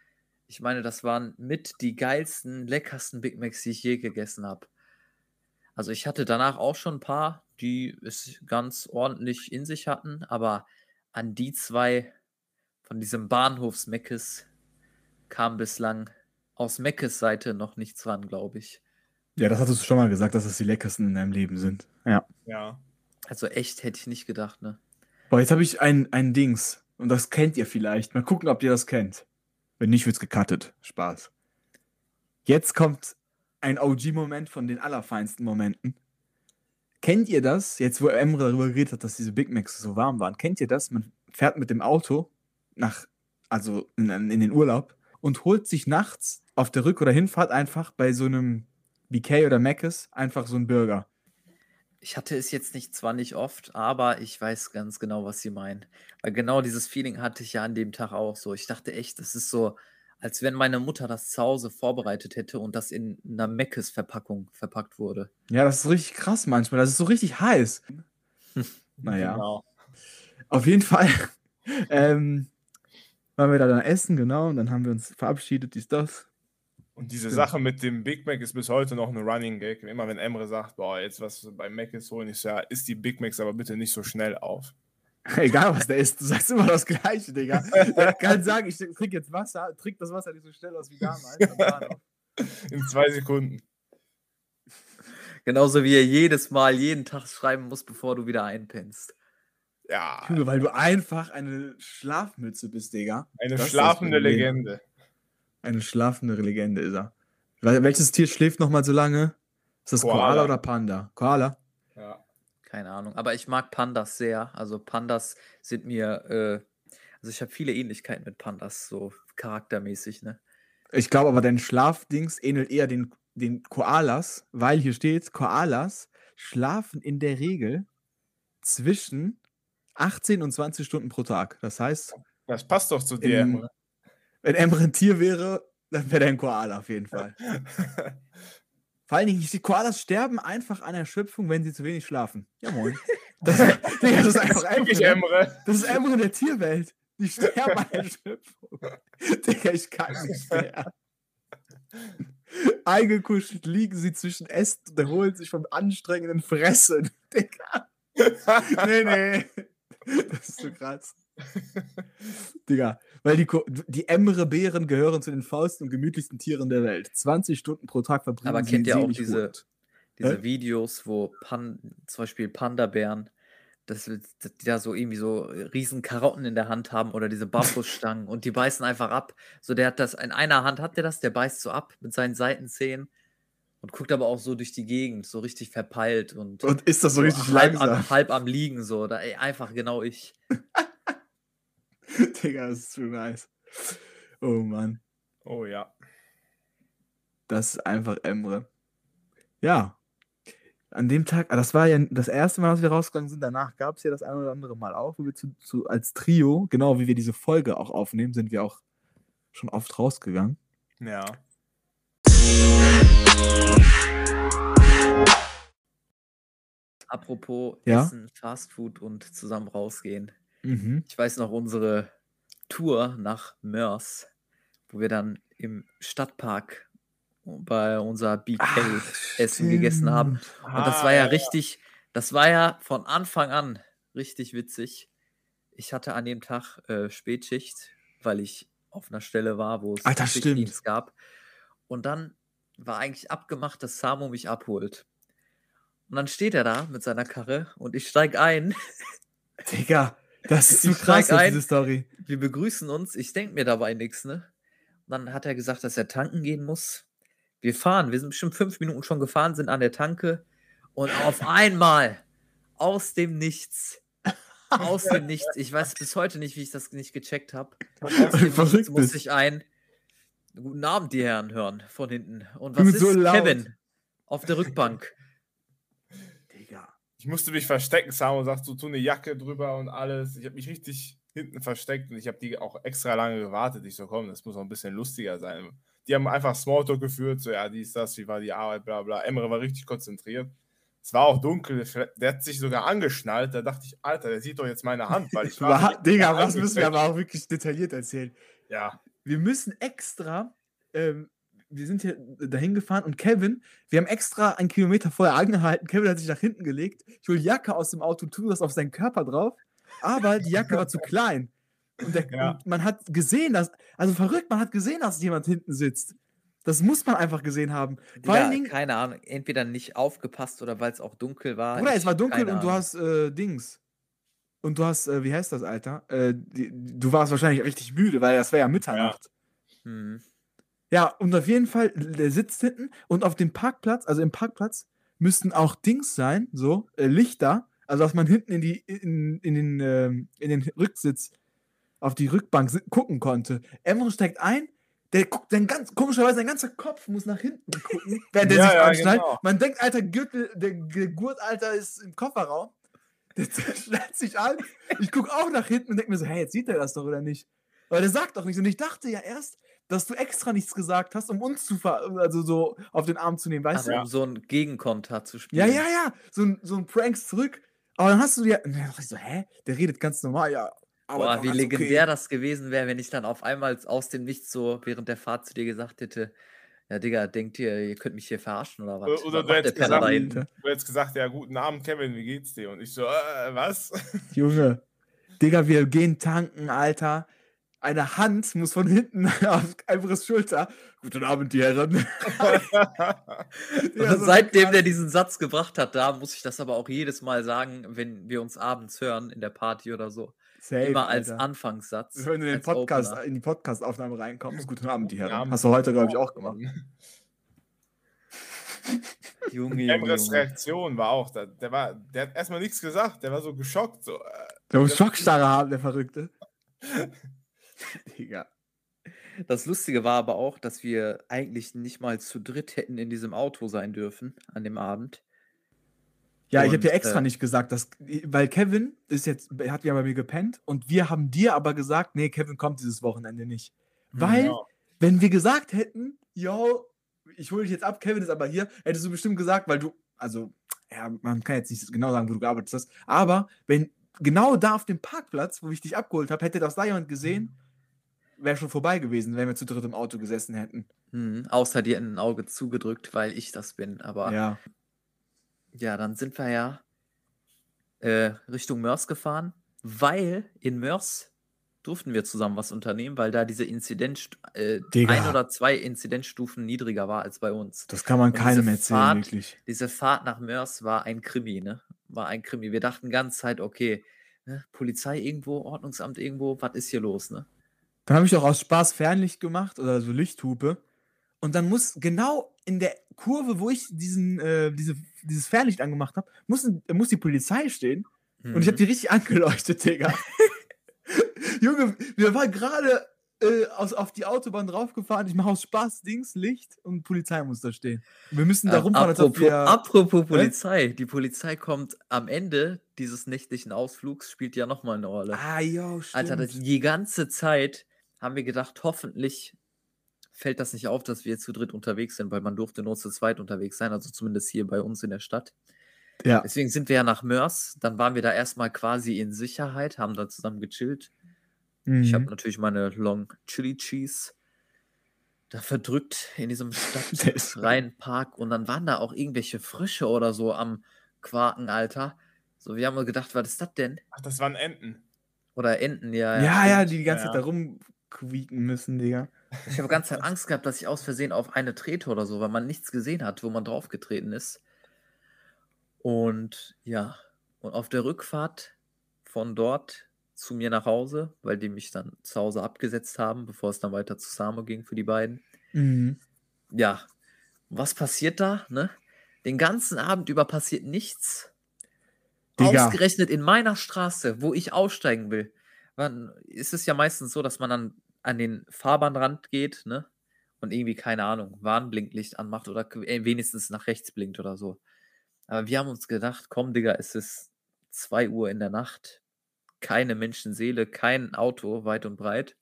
ich meine, das waren mit die geilsten, leckersten Big Macs, die ich je gegessen habe. Also ich hatte danach auch schon ein paar, die es ganz ordentlich in sich hatten, aber an die zwei von diesem Bahnhofs Meckes kam bislang aus Meckes Seite noch nichts ran, glaube ich. Ja, das hattest du schon mal gesagt, dass das die leckersten in deinem Leben sind. Ja. Ja. Also echt hätte ich nicht gedacht, ne? Boah, jetzt habe ich ein, ein Dings. Und das kennt ihr vielleicht. Mal gucken, ob ihr das kennt. Wenn nicht, wird's gecuttet. Spaß. Jetzt kommt ein OG-Moment von den allerfeinsten Momenten. Kennt ihr das? Jetzt, wo Emre darüber geredet hat, dass diese Big Macs so warm waren. Kennt ihr das? Man fährt mit dem Auto nach, also in, in den Urlaub und holt sich nachts auf der Rück- oder Hinfahrt einfach bei so einem BK oder Mc's einfach so einen Burger. Ich hatte es jetzt nicht zwar nicht oft, aber ich weiß ganz genau, was sie meinen. Weil genau dieses Feeling hatte ich ja an dem Tag auch so. Ich dachte echt, das ist so, als wenn meine Mutter das zu Hause vorbereitet hätte und das in einer Meckes-Verpackung verpackt wurde. Ja, das ist richtig krass manchmal. Das ist so richtig heiß. naja. Genau. Auf jeden Fall ähm, waren wir da dann essen, genau, und dann haben wir uns verabschiedet, dies, das. Und diese Stimmt. Sache mit dem Big Mac ist bis heute noch eine Running Gag. Immer wenn Emre sagt, boah, jetzt was bei Mac ist holen, ich so, ja, isst die Big Macs aber bitte nicht so schnell auf. Egal, was der ist, du sagst immer das Gleiche, Digga. Der kann sagen, ich trinke jetzt Wasser, trink das Wasser nicht so schnell aus wie damals. In zwei Sekunden. Genauso wie er jedes Mal, jeden Tag schreiben muss, bevor du wieder einpennst. Ja, Junge, weil du einfach eine Schlafmütze bist, Digga. eine Das ist schlafende. Legende. Eine schlafende Legende ist er. Wel- Welches Tier schläft nochmal so lange? Ist das Koala, Koala. oder Panda? Koala? Ja. Keine Ahnung. Aber ich mag Pandas sehr. Also Pandas sind mir, äh, also ich habe viele Ähnlichkeiten mit Pandas, so charaktermäßig, ne? Ich glaube aber, dein Schlafdings ähnelt eher den, den Koalas, weil hier steht, Koalas schlafen in der Regel zwischen 18 und 20 Stunden pro Tag. Das heißt, Das passt doch zu dir, Im-. Wenn Emre ein Tier wäre, dann wäre der ein Koala auf jeden Fall. Vor allen Dingen, die Koalas sterben einfach an Erschöpfung, wenn sie zu wenig schlafen. Ja, moin. Das, Digga, das ist einfach Wirklich, Emre. Emre. Das ist Emre in der Tierwelt. Die sterben an Erschöpfung. Digga, ich kann nicht mehr. Eingekuschelt liegen sie zwischen Ästen und erholen sich vom anstrengenden Fressen. Digga. Nee, nee. Das ist so krass. Digga, weil die, die Emre-Bären gehören zu den faulsten und gemütlichsten Tieren der Welt. 20 Stunden pro Tag verbringen Aber sie kennt ihr auch diese-. Diese Hä? Videos, wo Pan zum Beispiel Panda-Bären, dass die da so irgendwie so riesen Karotten in der Hand haben oder diese Bambusstangen und die beißen einfach ab. So, der hat das, in einer Hand hat der das, der beißt so ab mit seinen Seitenzähnen und guckt aber auch so durch die Gegend, so richtig verpeilt und Und ist das so richtig halb, langsam? am, halb am Liegen, so. Da, ey, einfach genau ich. Digga, das ist so nice. Oh Mann. Oh ja. Das ist einfach Emre. Ja. an dem Tag, ah, das war ja das erste Mal, dass wir rausgegangen sind. Danach gab es ja das ein oder andere Mal auch, wo wir zu, zu, als Trio, genau wie wir diese Folge auch aufnehmen, sind wir auch schon oft rausgegangen. Ja. Apropos Ja? Essen, Fastfood und zusammen rausgehen. Mhm. Ich weiß noch unsere Tour nach Mörs, wo wir dann im Stadtpark bei unser BK Essen gegessen haben. Und das war ja richtig, das war ja von Anfang an richtig witzig. Ich hatte an dem Tag äh, Spätschicht, weil ich auf einer Stelle war, wo es Alter, gab. Und dann war eigentlich abgemacht, dass Samo mich abholt. Und dann steht er da mit seiner Karre und ich steige ein. Digga, das ist so Ich krass, ein. diese Story. Wir begrüßen uns. Ich denke mir dabei nichts, ne? Und dann hat er gesagt, dass er tanken gehen muss. Wir fahren. Wir sind bestimmt fünf Minuten schon gefahren, sind an der Tanke. Und auf einmal, aus dem Nichts, aus dem Nichts, ich weiß bis heute nicht, wie ich das nicht gecheckt habe. Aus dem Nichts Verrückt muss ich ein Guten Abend, die Herren, hören von hinten. Und was ist so. Kevin auf der Rückbank? Ich musste mich verstecken, Samo sagt, so tu eine Jacke drüber und alles. Ich habe mich richtig hinten versteckt und ich habe die auch extra lange gewartet. Ich so, komm, das muss auch ein bisschen lustiger sein. Die haben einfach Smalltalk geführt, so, ja, dies, das, wie war die Arbeit, bla, bla. Emre war richtig konzentriert. Es war auch dunkel, der hat sich sogar angeschnallt. Da dachte ich, Alter, der sieht doch jetzt meine Hand, weil ich war. Wa- Digga, was müssen wir aber auch wirklich detailliert erzählen. Ja, Wir müssen extra, ähm, wir sind hier dahin gefahren und Kevin, wir haben extra einen Kilometer vorher angehalten. Kevin hat sich nach hinten gelegt. Ich hole die Jacke aus dem Auto, tue das auf seinen Körper drauf. Aber die Jacke war zu klein. Und, der, Ja. und man hat gesehen, dass, also verrückt, man hat gesehen, dass jemand hinten sitzt. Das muss man einfach gesehen haben. Vor allen Digga, Dingen, keine Ahnung, entweder nicht aufgepasst oder weil es auch dunkel war. Bruder, es war dunkel und du hast äh, Dings. Und du hast, äh, wie heißt das, Alter? Äh, die, du warst wahrscheinlich richtig müde, weil das wäre ja Mitternacht. Hm. Ja, und auf jeden Fall, der sitzt hinten und auf dem Parkplatz, also im Parkplatz, müssten auch Dings sein, so, äh, Lichter, also dass man hinten in, die, in, in, den, ähm, in den Rücksitz auf die Rückbank gucken konnte. Emre steigt ein, der guckt, sein ganz, komischerweise, sein ganzer Kopf muss nach hinten gucken, während der Ja, sich ja, anschnallt. genau. Man denkt, Alter, Gürtel, der, der Gurt, Alter, ist im Kofferraum. Der schnallt sich an. Ich gucke auch nach hinten und denke mir so, hey, jetzt sieht er das doch oder nicht? Aber der sagt doch nichts. Und ich dachte ja erst, dass du extra nichts gesagt hast, um uns zu ver also so auf den Arm zu nehmen, weißt Also, du? um so einen Gegenkonter zu Ja, spielen. ja, ja. So ein, so ein Pranks zurück. Aber dann hast du ja. Und dann dachte ich so, hä? Der redet ganz normal, ja. Aber Boah, wie ganz legendär okay. das gewesen wäre, wenn ich dann auf einmal aus dem Nichts so während der Fahrt zu dir gesagt hätte, ja, Digga, denkt ihr, ihr könnt mich hier verarschen oder was? Oder Was du hättest gesagt, du hättest gesagt, ja, guten Abend, Kevin, wie geht's dir? Und ich so, äh, was? Junge. Digga, wir gehen tanken, Alter. Eine Hand muss von hinten auf Alvarez Schulter. Guten Abend, die Herren. Ja, so seitdem der diesen Satz gebracht hat, da muss ich das aber auch jedes Mal sagen, wenn wir uns abends hören in der Party oder so. Safe, Immer als Alter. Anfangssatz. Wenn du in Podcast, in die Podcast-Aufnahme reinkommst, guten Abend, die Herren. Abend. Hast du heute, glaube ich, auch gemacht. Junge, Junge, Emres Junge. Reaktion war auch, da, der, war, der hat erstmal nichts gesagt, der war so geschockt. So, äh, Der muss Schockstarre haben, der Verrückte. Digga. Das Lustige war aber auch, dass wir eigentlich nicht mal zu dritt hätten in diesem Auto sein dürfen an dem Abend. Ja, ich habe Und, dir extra äh, nicht gesagt, dass, weil Kevin ist jetzt, er hat ja bei mir gepennt und wir haben dir aber gesagt, nee, Kevin kommt dieses Wochenende nicht. Weil, ja. wenn wir gesagt hätten, yo, ich hole dich jetzt ab, Kevin ist aber hier, hättest du bestimmt gesagt, weil du, also, ja, man kann jetzt nicht genau sagen, wo du gearbeitet hast, aber wenn genau da auf dem Parkplatz, wo ich dich abgeholt habe, hätte das da jemand gesehen, wäre schon vorbei gewesen, wenn wir zu dritt im Auto gesessen hätten. Mhm, außer dir in ein Auge zugedrückt, weil ich das bin. Aber ja, Ja. dann sind wir ja äh, Richtung Mörs gefahren, weil in Mörs durften wir zusammen was unternehmen, weil da diese Inzidenz, äh, ein oder zwei Inzidenzstufen niedriger war als bei uns. Das kann man Und keinem erzählen, Fahrt- wirklich. Diese Fahrt nach Mörs war ein Krimi, ne? War ein Krimi. Wir dachten ganz Zeit, okay, ne? Polizei irgendwo, Ordnungsamt irgendwo, was ist hier los, ne? Dann habe ich auch aus Spaß Fernlicht gemacht oder so Lichthupe. Und dann muss genau in der Kurve, wo ich diesen, äh, diese, dieses Fernlicht angemacht habe, muss, muss die Polizei stehen. Und ich habe Mhm. die richtig angeleuchtet, Digga. Junge, wir waren gerade äh, aus, auf die Autobahn draufgefahren. Ich mache aus Spaß Dings, Licht und Polizei muss da stehen. Wir müssen da Ähm, rumfahren, apropos, wir. apropos Polizei. Die Polizei kommt am Ende dieses nächtlichen Ausflugs, spielt ja nochmal eine Rolle. Ah, jo, stimmt. Alter, das, die ganze Zeit haben wir gedacht, hoffentlich fällt das nicht auf, dass wir zu dritt unterwegs sind, weil man durfte nur zu zweit unterwegs sein, also zumindest hier bei uns in der Stadt. ja. Deswegen sind wir ja nach Mörs, dann waren wir da erstmal quasi in Sicherheit, haben da zusammen gechillt. Ich habe Mhm. natürlich meine Long Chili Cheese da verdrückt in diesem stadtfreien Park und dann waren da auch irgendwelche Frösche oder so am Quaken, Alter. So, wir haben uns gedacht, was ist das denn? Ach, das waren Enten. Oder Enten, ja. Ja, ja, stimmt. die die ganze Ja. Zeit da rumquieken müssen, Digga. Ich habe ganz Zeit Angst gehabt, dass ich aus Versehen auf eine trete oder so, weil man nichts gesehen hat, wo man draufgetreten ist. Und ja, und auf der Rückfahrt von dort zu mir nach Hause, weil die mich dann zu Hause abgesetzt haben, bevor es dann weiter zu Samo ging für die beiden. Mhm. Ja, was passiert da? Ne? Den ganzen Abend über passiert nichts. Digga. Ausgerechnet in meiner Straße, wo ich aussteigen will. Man, ist es ja meistens so, dass man dann an den Fahrbahnrand geht, ne? Und irgendwie, keine Ahnung, Warnblinklicht anmacht oder äh, wenigstens nach rechts blinkt oder so. Aber wir haben uns gedacht, komm, Digga, es ist 2 Uhr in der Nacht. Keine Menschenseele, kein Auto weit und breit.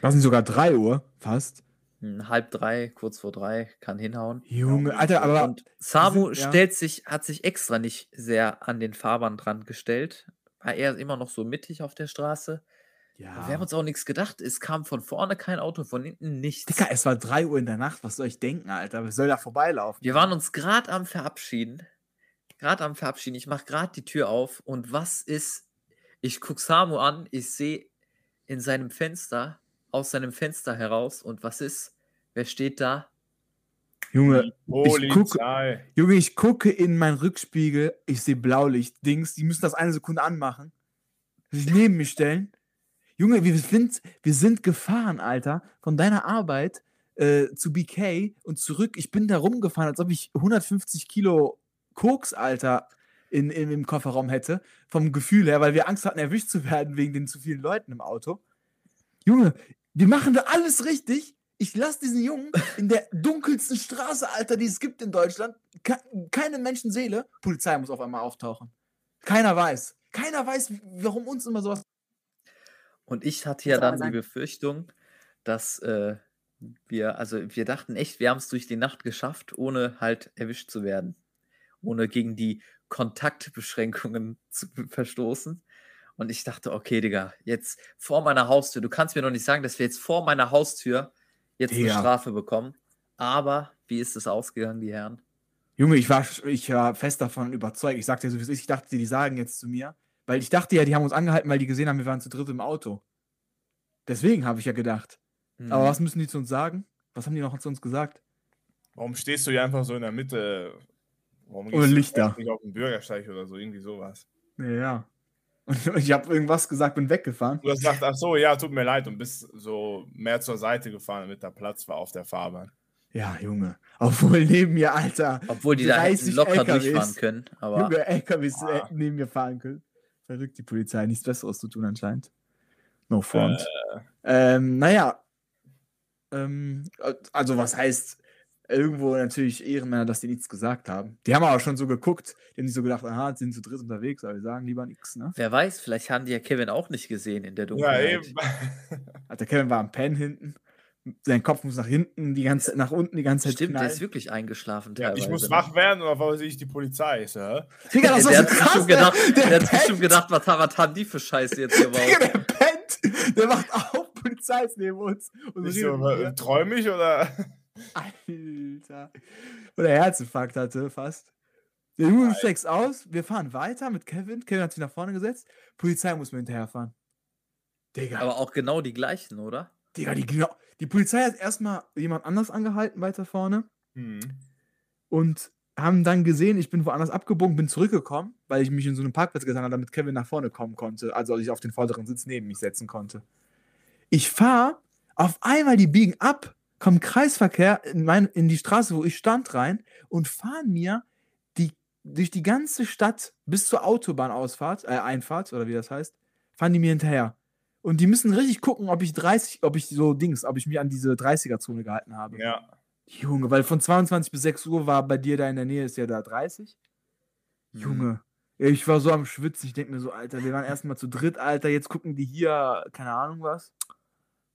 Das sind sogar 3 Uhr, fast. Hm, Halb drei, kurz vor drei, kann hinhauen. Junge, Alter, aber. Und Samu sind- ja. stellt sich, hat sich extra nicht sehr an den Fahrbahnrand gestellt. War er immer noch so mittig auf der Straße. Ja. Wir haben uns auch nichts gedacht. Es kam von vorne kein Auto, von hinten nichts. Digga, es war 3 Uhr in der Nacht. Was soll ich denken, Alter? Was soll da vorbeilaufen? Wir waren uns gerade am Verabschieden. Gerade am Verabschieden. Ich mache gerade die Tür auf. Und was ist? Ich gucke Samu an. Ich sehe in seinem Fenster, aus seinem Fenster heraus. Und was ist? Wer steht da? Junge, Polizei. Junge, ich gucke in meinen Rückspiegel, ich sehe Blaulicht, Dings, die müssen das eine Sekunde anmachen. Sich neben mich stellen. Junge, wir sind, wir sind gefahren, Alter, von deiner Arbeit äh, zu BK und zurück. Ich bin da rumgefahren, als ob ich 150 Kilo Koks, Alter, in, in, im Kofferraum hätte. Vom Gefühl her, weil wir Angst hatten, erwischt zu werden wegen den zu vielen Leuten im Auto. Junge, wir machen da alles richtig. Ich lasse diesen Jungen in der dunkelsten Straße, Alter, die es gibt in Deutschland. Ke keine Menschenseele. Polizei muss auf einmal auftauchen. Keiner weiß. Keiner weiß, warum uns immer sowas. Und ich hatte ja dann die. Befürchtung, dass äh, wir, also wir dachten echt, wir haben es durch die Nacht geschafft, ohne halt erwischt zu werden. Ohne gegen die Kontaktbeschränkungen zu verstoßen. Und ich dachte, okay, Digga, jetzt vor meiner Haustür, du kannst mir doch nicht sagen, dass wir jetzt vor meiner Haustür jetzt eine Digga. Strafe bekommen. Aber wie ist es ausgegangen, die Herren? Junge, ich war, ich war fest davon überzeugt. Ich sagte dir so, wie es ist. Ich dachte, die sagen jetzt zu mir. Weil ich dachte ja, die haben uns angehalten, weil die gesehen haben, wir waren zu dritt im Auto. Deswegen habe ich ja gedacht. Aber Hm. was müssen die zu uns sagen? Was haben die noch zu uns gesagt? Warum stehst du hier einfach so in der Mitte? Warum Ohne du Lichter. nicht auf den Bürgersteig oder so? Irgendwie sowas. Ja, ja. Und ich habe irgendwas gesagt, bin weggefahren. Du hast gesagt, ach so, ja, tut mir leid und bist so mehr zur Seite gefahren, damit da Platz war auf der Fahrbahn. Ja, Junge. Obwohl neben mir, Alter, Obwohl die da hätten 30 locker LKWs. durchfahren können. Aber Junge, LKWs Ah. neben mir fahren können. Verrückt, die Polizei. Nichts Besseres zu tun anscheinend. No front. Ähm, naja. Ähm, also was heißt irgendwo natürlich Ehrenmänner, dass die nichts gesagt haben. Die haben aber schon so geguckt. Die haben sich so gedacht, aha, sind zu dritt unterwegs, aber wir sagen lieber nichts, ne? wer weiß, vielleicht haben die ja Kevin auch nicht gesehen in der Ja, Dunkelheit. eben. Alter, Kevin war am Pen hinten. Sein Kopf muss nach hinten, die ganze, nach unten die ganze Zeit Stimmt, der knallen. ist wirklich eingeschlafen Ja, teilweise. ich muss wach werden oder warum sehe ich die Polizei? So, hä? Digga, das der, so sich krass, schon gedacht, der, der, der, hat pennt. gedacht, was, haben- was haben die für Scheiße jetzt gebaut? Digga, der pennt. Der macht auf, Polizei ist neben uns. Und Ich so, mit mir. äh, träum ich oder? Alter. Oder Herzinfarkt hatte fast. Der Junge steigt aus, wir fahren weiter mit Kevin. Kevin hat sich nach vorne gesetzt. Polizei muss mir hinterherfahren. Digga, Aber auch genau die gleichen, oder? Digga, die, genau, die Polizei hat erstmal jemand anders angehalten weiter vorne Hm. und haben dann gesehen, ich bin woanders abgebogen, bin zurückgekommen, weil ich mich in so einem Parkplatz getan habe, damit Kevin nach vorne kommen konnte, also ich auf den vorderen Sitz neben mich setzen konnte. Ich fahre, auf einmal die biegen ab, kommen Kreisverkehr in, mein, in die Straße, wo ich stand, rein und fahren mir die, durch die ganze Stadt bis zur Autobahnausfahrt, äh, Einfahrt, oder wie das heißt, fahren die mir hinterher. Und die müssen richtig gucken, ob ich 30, ob ich so Dings, ob ich mich an diese 30er-Zone gehalten habe. Ja. Junge, weil von 22 bis 6 Uhr war bei dir da in der Nähe, ist ja da 30. Mhm. Junge. Ich war so am Schwitzen. Ich denke mir so, Alter, wir waren erstmal zu dritt, Alter. Jetzt gucken die hier, keine Ahnung was.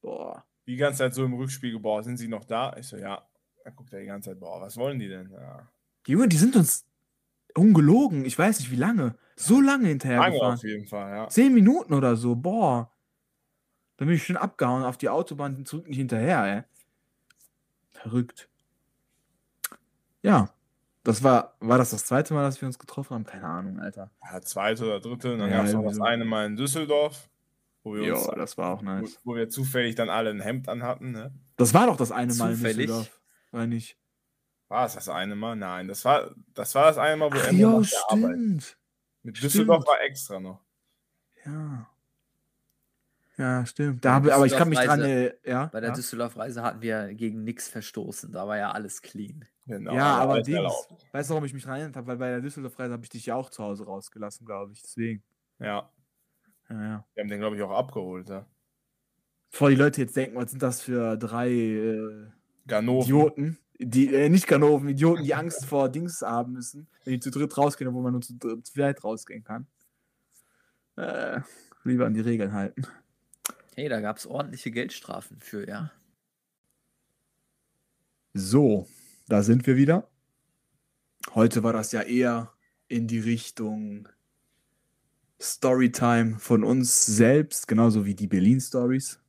Boah. Die ganze Zeit so im Rückspiegel, boah, sind sie noch da? Ich so, ja. Dann guckt er die ganze Zeit, boah, was wollen die denn? Ja. Junge, die sind uns ungelogen. Ich weiß nicht, wie lange. So lange hinterher Lange gefahren. auf jeden Fall, ja. Zehn Minuten oder so. Boah. Dann bin ich schon abgehauen auf die Autobahn zurück nicht hinterher, ey. Verrückt. Ja. Das war, war das das zweite Mal, dass wir uns getroffen haben? Keine Ahnung, Alter. ja zweite oder dritte. Und dann Ja, gab es noch das so. eine Mal in Düsseldorf, wo wir, uns, Ja, das war auch wo, nice. wo wir zufällig dann alle ein Hemd anhatten. Ne? Das war doch das eine Mal in Zufällig? Düsseldorf. War nicht. War es das eine Mal? Nein, das war das, war das eine Mal, wo Ach, Ende jo, der Arbeit. stimmt. Mit Stimmt. Düsseldorf war extra noch. Ja. Ja, stimmt. Da habe, aber ich kann mich dran. Äh, ja, Bei der ja. Düsseldorf-Reise hatten wir gegen nichts verstoßen. Da war ja alles clean. Genau, ja, aber Dings. Weißt du, warum ich mich erinnert habe? Weil bei der Düsseldorf-Reise habe ich dich ja auch zu Hause rausgelassen, glaube ich. Deswegen. Ja, Ja, ja. wir haben den, glaube ich, auch abgeholt. Ja. Bevor die Leute jetzt denken, was sind das für drei äh. Idioten, die, äh, nicht Ganoven, Idioten, die Angst vor Dings haben müssen, wenn die zu dritt rausgehen, wo man nur zu, dritt- zu zweit rausgehen kann. Äh, lieber an die Regeln halten. Hey, da gab es ordentliche Geldstrafen für, ja. So, da sind wir wieder. Heute war das ja eher in die Richtung Storytime von uns selbst, genauso wie die Berlin-Stories.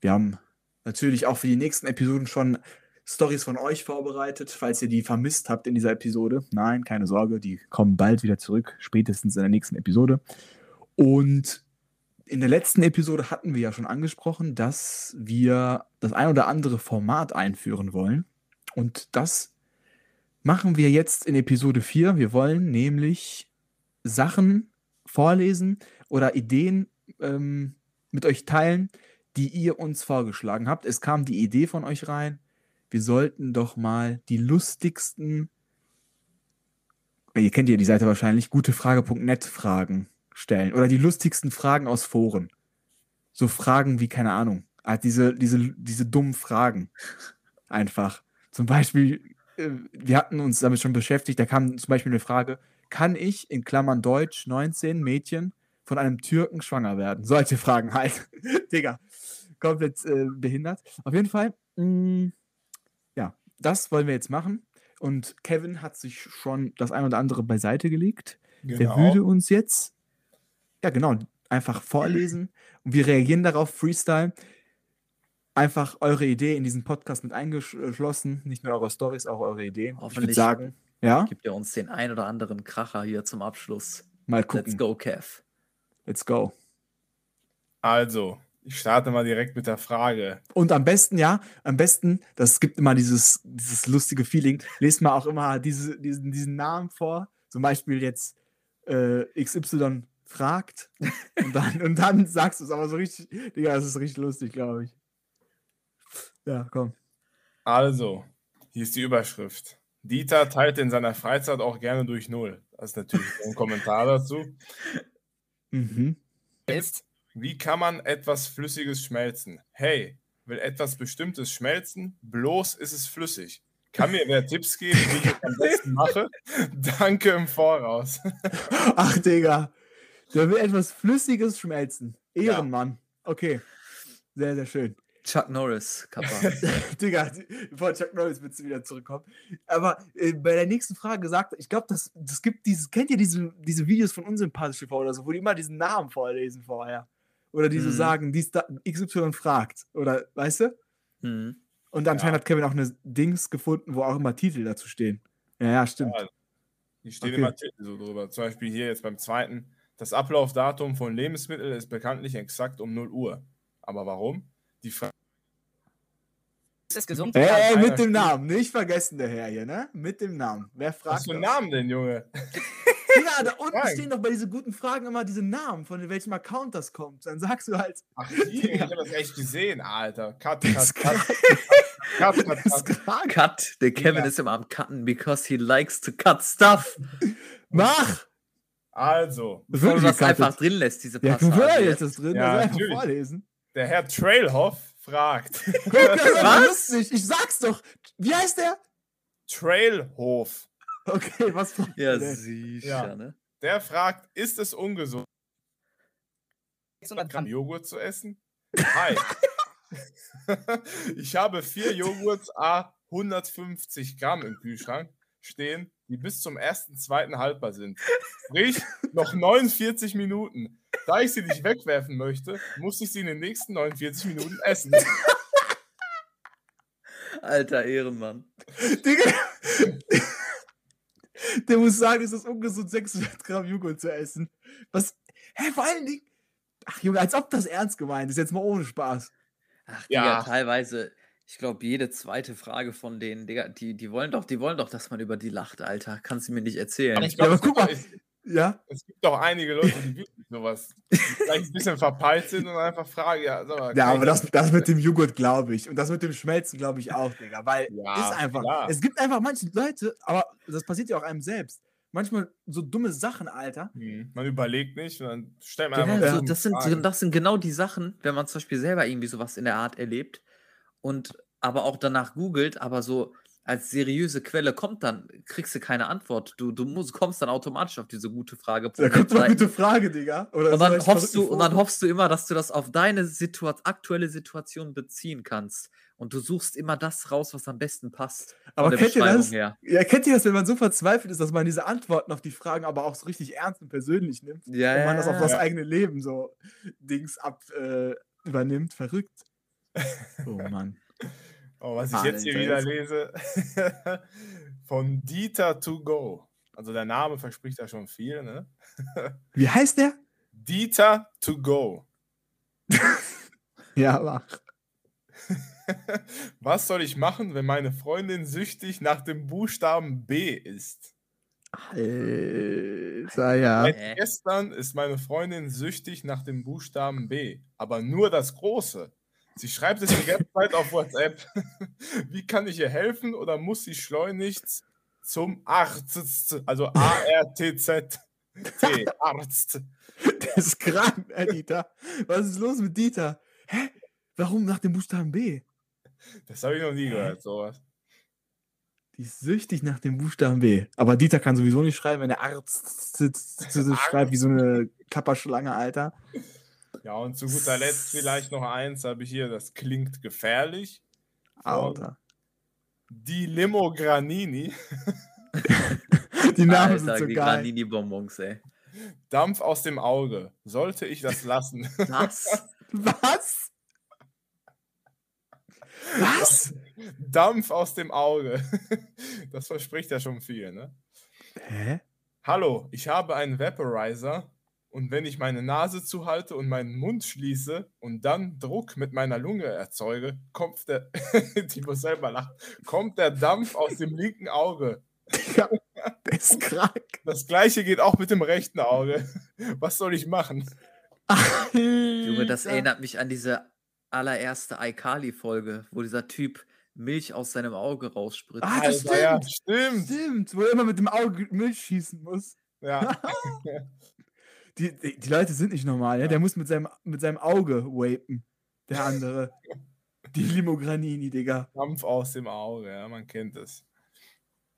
Wir haben natürlich auch für die nächsten Episoden schon Stories von euch vorbereitet, falls ihr die vermisst habt in dieser Episode. Nein, keine Sorge, die kommen bald wieder zurück, spätestens in der nächsten Episode. Und in der letzten Episode hatten wir ja schon angesprochen, dass wir das ein oder andere Format einführen wollen. Und das machen wir jetzt in Episode 4. Wir wollen nämlich Sachen vorlesen oder Ideen ähm, mit euch teilen, die ihr uns vorgeschlagen habt. Es kam die Idee von euch rein. Wir sollten doch mal die lustigsten, ihr kennt ja die Seite wahrscheinlich, gutefrage.net Fragen stellen oder die lustigsten Fragen aus Foren. So Fragen wie, keine Ahnung, halt diese, diese, diese dummen Fragen. Einfach. Zum Beispiel, äh, wir hatten uns damit schon beschäftigt, da kam zum Beispiel eine Frage, kann ich in Klammern Deutsch 19 Mädchen von einem Türken schwanger werden? Solche Fragen halt. Digga, komplett äh, behindert. Auf jeden Fall, mh, ja, das wollen wir jetzt machen. Und Kevin hat sich schon das ein oder andere beiseite gelegt. Der Genau. würde uns jetzt, ja genau, einfach vorlesen und wir reagieren darauf, Freestyle. Einfach eure Idee in diesen Podcast mit eingeschlossen, nicht nur eure Stories, auch eure Ideen. Ich Hoffentlich. sagen, ja, Gibt ihr uns den ein oder anderen Kracher hier zum Abschluss. mal gucken. Let's go, Kev. Let's go. Also, ich starte mal direkt mit der Frage. Und am besten, ja, am besten, das gibt immer dieses, dieses lustige Feeling, lest mal auch immer diese, diesen, diesen Namen vor. Zum Beispiel jetzt äh, XY fragt und dann, und dann sagst du es aber so richtig, Digga, das ist richtig lustig, glaube ich. Ja, komm. Also, hier ist die Überschrift. Dieter teilt in seiner Freizeit auch gerne durch Null. Das ist natürlich ein Kommentar dazu. Mhm. Jetzt, wie kann man etwas Flüssiges schmelzen? Hey, will etwas Bestimmtes schmelzen? Bloß ist es flüssig. Kann mir wer Tipps geben, wie ich es am besten mache? Danke im Voraus. Ach, Digga. Der will etwas Flüssiges schmelzen. Ehrenmann. Okay. Sehr, sehr schön. Chuck Norris, Kappa. Digga, bevor Chuck Norris bitte wieder zurückkommt. Aber äh, bei der nächsten Frage gesagt, ich glaube, das, das gibt dieses, kennt ihr diese, diese Videos von Unsympathisch TV oder so, wo die immer diesen Namen vorlesen vorher? Oder die so Mhm. sagen, dies, da, XY fragt. Oder, weißt du? hm. Und anscheinend Ja. hat Kevin auch eine Dings gefunden, wo auch immer Titel dazu stehen. Ja, ja, stimmt. Ja, Hier stehen Okay. immer Titel so drüber. Zum Beispiel hier jetzt beim zweiten. Das Ablaufdatum von Lebensmitteln ist bekanntlich exakt um 0 Uhr. Aber warum? Die Frage ist gesund. Hey, mit dem. Namen. Nicht vergessen, der Herr hier, ne? Mit dem Namen. Wer Was fragt für einen? Namen denn, Junge? Digga, da unten stehen doch bei diesen guten Fragen immer diese Namen, von welchem Account das kommt. Dann sagst du halt, Ach, hier, ich habe das echt gesehen, Alter. Cut, Das cut, cut. Cut, cut, das cut. Kragen. Cut. Der Kevin Ja. ist immer am Cutten because he likes to cut stuff. Mach! Also, Das Bevor du das einfach drin lässt, diese Ja, Passage. du hör jetzt das drin, Ja, ja, einfach natürlich. vorlesen. der Herr Trailhoff fragt. Guck, das ist Was? lustig. Ich sag's doch. Wie heißt der? Trailhof. Okay, was fragt Ja, er sicher, Ja. ne? Der fragt, ist es ungesund, 600 Gramm Gramm. Joghurt zu essen? Hi. ich habe vier Joghurts A 150 Gramm im Kühlschrank stehen, die bis zum ersten, zweiten haltbar sind. Sprich, noch 49 Minuten. Da ich sie nicht wegwerfen möchte, muss ich sie in den nächsten 49 Minuten essen. Alter Ehrenmann. Digga. Der muss sagen, es ist ungesund, 600 Gramm Joghurt zu essen. Was? Hä, vor allen Dingen. Ach, Junge, als ob das ernst gemeint ist. Jetzt mal ohne Spaß. Ach, Ja. Digga, teilweise, ich glaube, jede zweite Frage von denen, Digga, die, die wollen doch, die wollen doch, dass man über die lacht, Alter. Kannst du mir nicht erzählen. Aber ich Ja, glaube, gibt guck doch- mal. es, Ja? es gibt doch einige Leute, die wirklich sowas die vielleicht ein bisschen verpeilt sind und einfach fragen, ja, sag mal, Ja, aber das, das mit dem Joghurt glaube ich. Und das mit dem Schmelzen glaube ich auch, Digga. Weil Ja, ist einfach. klar. Es gibt einfach manche Leute, aber das passiert ja auch einem selbst. Manchmal so dumme Sachen, Alter. Hm, Man überlegt nicht und dann stellt man Ja, einfach so, dumme das, sind, das sind genau die Sachen, wenn man zum Beispiel selber irgendwie sowas in der Art erlebt und aber auch danach googelt, aber so als seriöse Quelle kommt dann, kriegst du keine Antwort. Du, du musst, kommst dann automatisch auf diese gute Frage. Da kommt Webseiten. gute Frage, Digga. Oder und dann hoffst du, und dann hoffst du immer, dass du das auf deine Situa aktuelle Situation beziehen kannst. Und du suchst immer das raus, was am besten passt. Aber kennt ihr das? her. Ja, kennt ihr das, wenn man so verzweifelt ist, dass man diese Antworten auf die Fragen aber auch so richtig ernst und persönlich nimmt? Ja, wenn man das auf das eigene Leben so Dings ab äh, übernimmt? Verrückt. Oh Mann. Oh, was ich jetzt hier wieder lese, von Dieter to go. Also der Name verspricht da schon viel, ne? Wie heißt der? Dieter to go. Ja, mach. Was soll ich machen, wenn meine Freundin süchtig nach dem Buchstaben B ist? Alter, ja. Seit gestern ist meine Freundin süchtig nach dem Buchstaben B, aber nur das Große. Sie schreibt es die ganze Zeit auf WhatsApp. Wie kann ich ihr helfen oder muss sie schleunigst zum Arzt, also A-R-T-Z, T, Arzt. Der ist krank, äh, Dieter. Was ist los mit Dieter? Hä? Warum nach dem Buchstaben B? Das habe ich noch nie gehört, sowas. Die ist süchtig nach dem Buchstaben B. Aber Dieter kann sowieso nicht schreiben, wenn der Arzt schreibt wie so eine Klapperschlange, Alter. Ja, und zu guter Letzt vielleicht noch eins habe ich hier, das klingt gefährlich. Alter. Die Limo Granini, Die Namen Alter, sind so die geil. Granini-Bonbons, ey. Dampf aus dem Auge. Sollte ich das lassen? Was? Was? Was? Dampf aus dem Auge. Das verspricht ja schon viel, ne? Hä? Hallo, ich habe einen Vaporizer und wenn ich meine Nase zuhalte und meinen Mund schließe und dann Druck mit meiner Lunge erzeuge, kommt der, die muss selber lachen, kommt der Dampf aus dem linken Auge. Digga, der ist krank. Das gleiche geht auch mit dem rechten Auge. Was soll ich machen? Junge, das erinnert mich an diese allererste iCarly-Folge, wo dieser Typ Milch aus seinem Auge rausspritzt. Ah, das Alter, ja, stimmt. stimmt. Stimmt, wo er immer mit dem Auge Milch schießen muss. Ja. Die, die, die Leute sind nicht normal, ja? Der muss mit seinem, mit seinem Auge wapen. Der andere. Die Limo Granini, Digga. Dampf aus dem Auge, ja, man kennt es.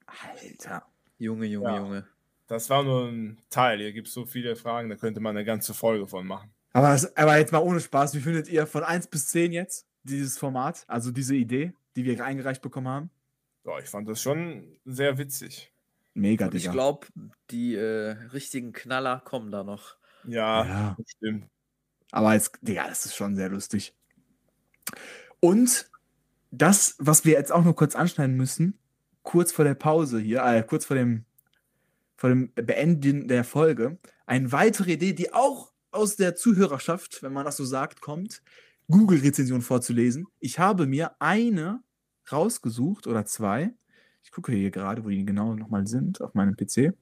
Alter. Junge, Junge, Ja. Junge. Das war nur ein Teil. Hier gibt es so viele Fragen, da könnte man eine ganze Folge von machen. Aber, das, aber jetzt mal ohne Spaß, wie findet ihr von 1 bis 10 jetzt dieses Format, also diese Idee, die wir eingereicht bekommen haben? Ja, ich fand das schon sehr witzig. Mega, Und ich glaube, die äh, richtigen Knaller kommen da noch. Ja, Ja. stimmt. Aber jetzt, Digga, das ist schon sehr lustig. Und das, was wir jetzt auch nur kurz anschneiden müssen, kurz vor der Pause hier, äh, kurz vor dem, vor dem Beenden der Folge, eine weitere Idee, die auch aus der Zuhörerschaft, wenn man das so sagt, kommt, Google-Rezension vorzulesen. Ich habe mir eine rausgesucht oder zwei. Ich gucke hier gerade, wo die genau nochmal sind, auf meinem PC.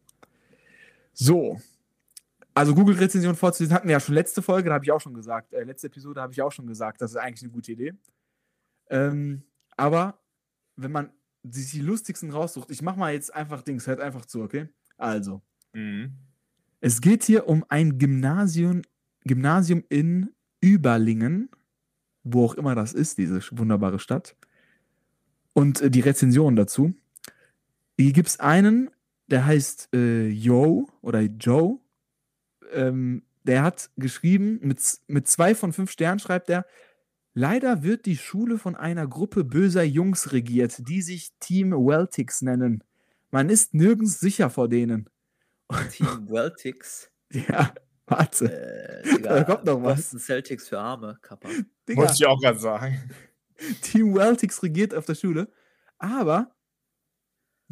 So, also Google-Rezension vorzulesen hatten wir ja schon letzte Folge, da habe ich auch schon gesagt, äh, letzte Episode habe ich auch schon gesagt, das ist eigentlich eine gute Idee. Ähm, aber wenn man sich die lustigsten raussucht, ich mache mal jetzt einfach Dings, hört einfach zu, okay? Also, Mhm. Es geht hier um ein Gymnasium, Gymnasium in Überlingen, wo auch immer das ist, diese wunderbare Stadt. Und äh, die Rezension dazu. Hier gibt es einen, der heißt äh, Joe oder Joe. Ähm, der hat geschrieben, mit, mit zwei von fünf Sternen schreibt er, leider wird die Schule von einer Gruppe böser Jungs regiert, die sich Team Weltics nennen. Man ist nirgends sicher vor denen. Team Weltics. Ja, warte. Äh, Da kommt noch was. Boston Celtics für Arme, Kappa. Digga, Wollte ich auch gerade sagen. Team Weltics regiert auf der Schule. Aber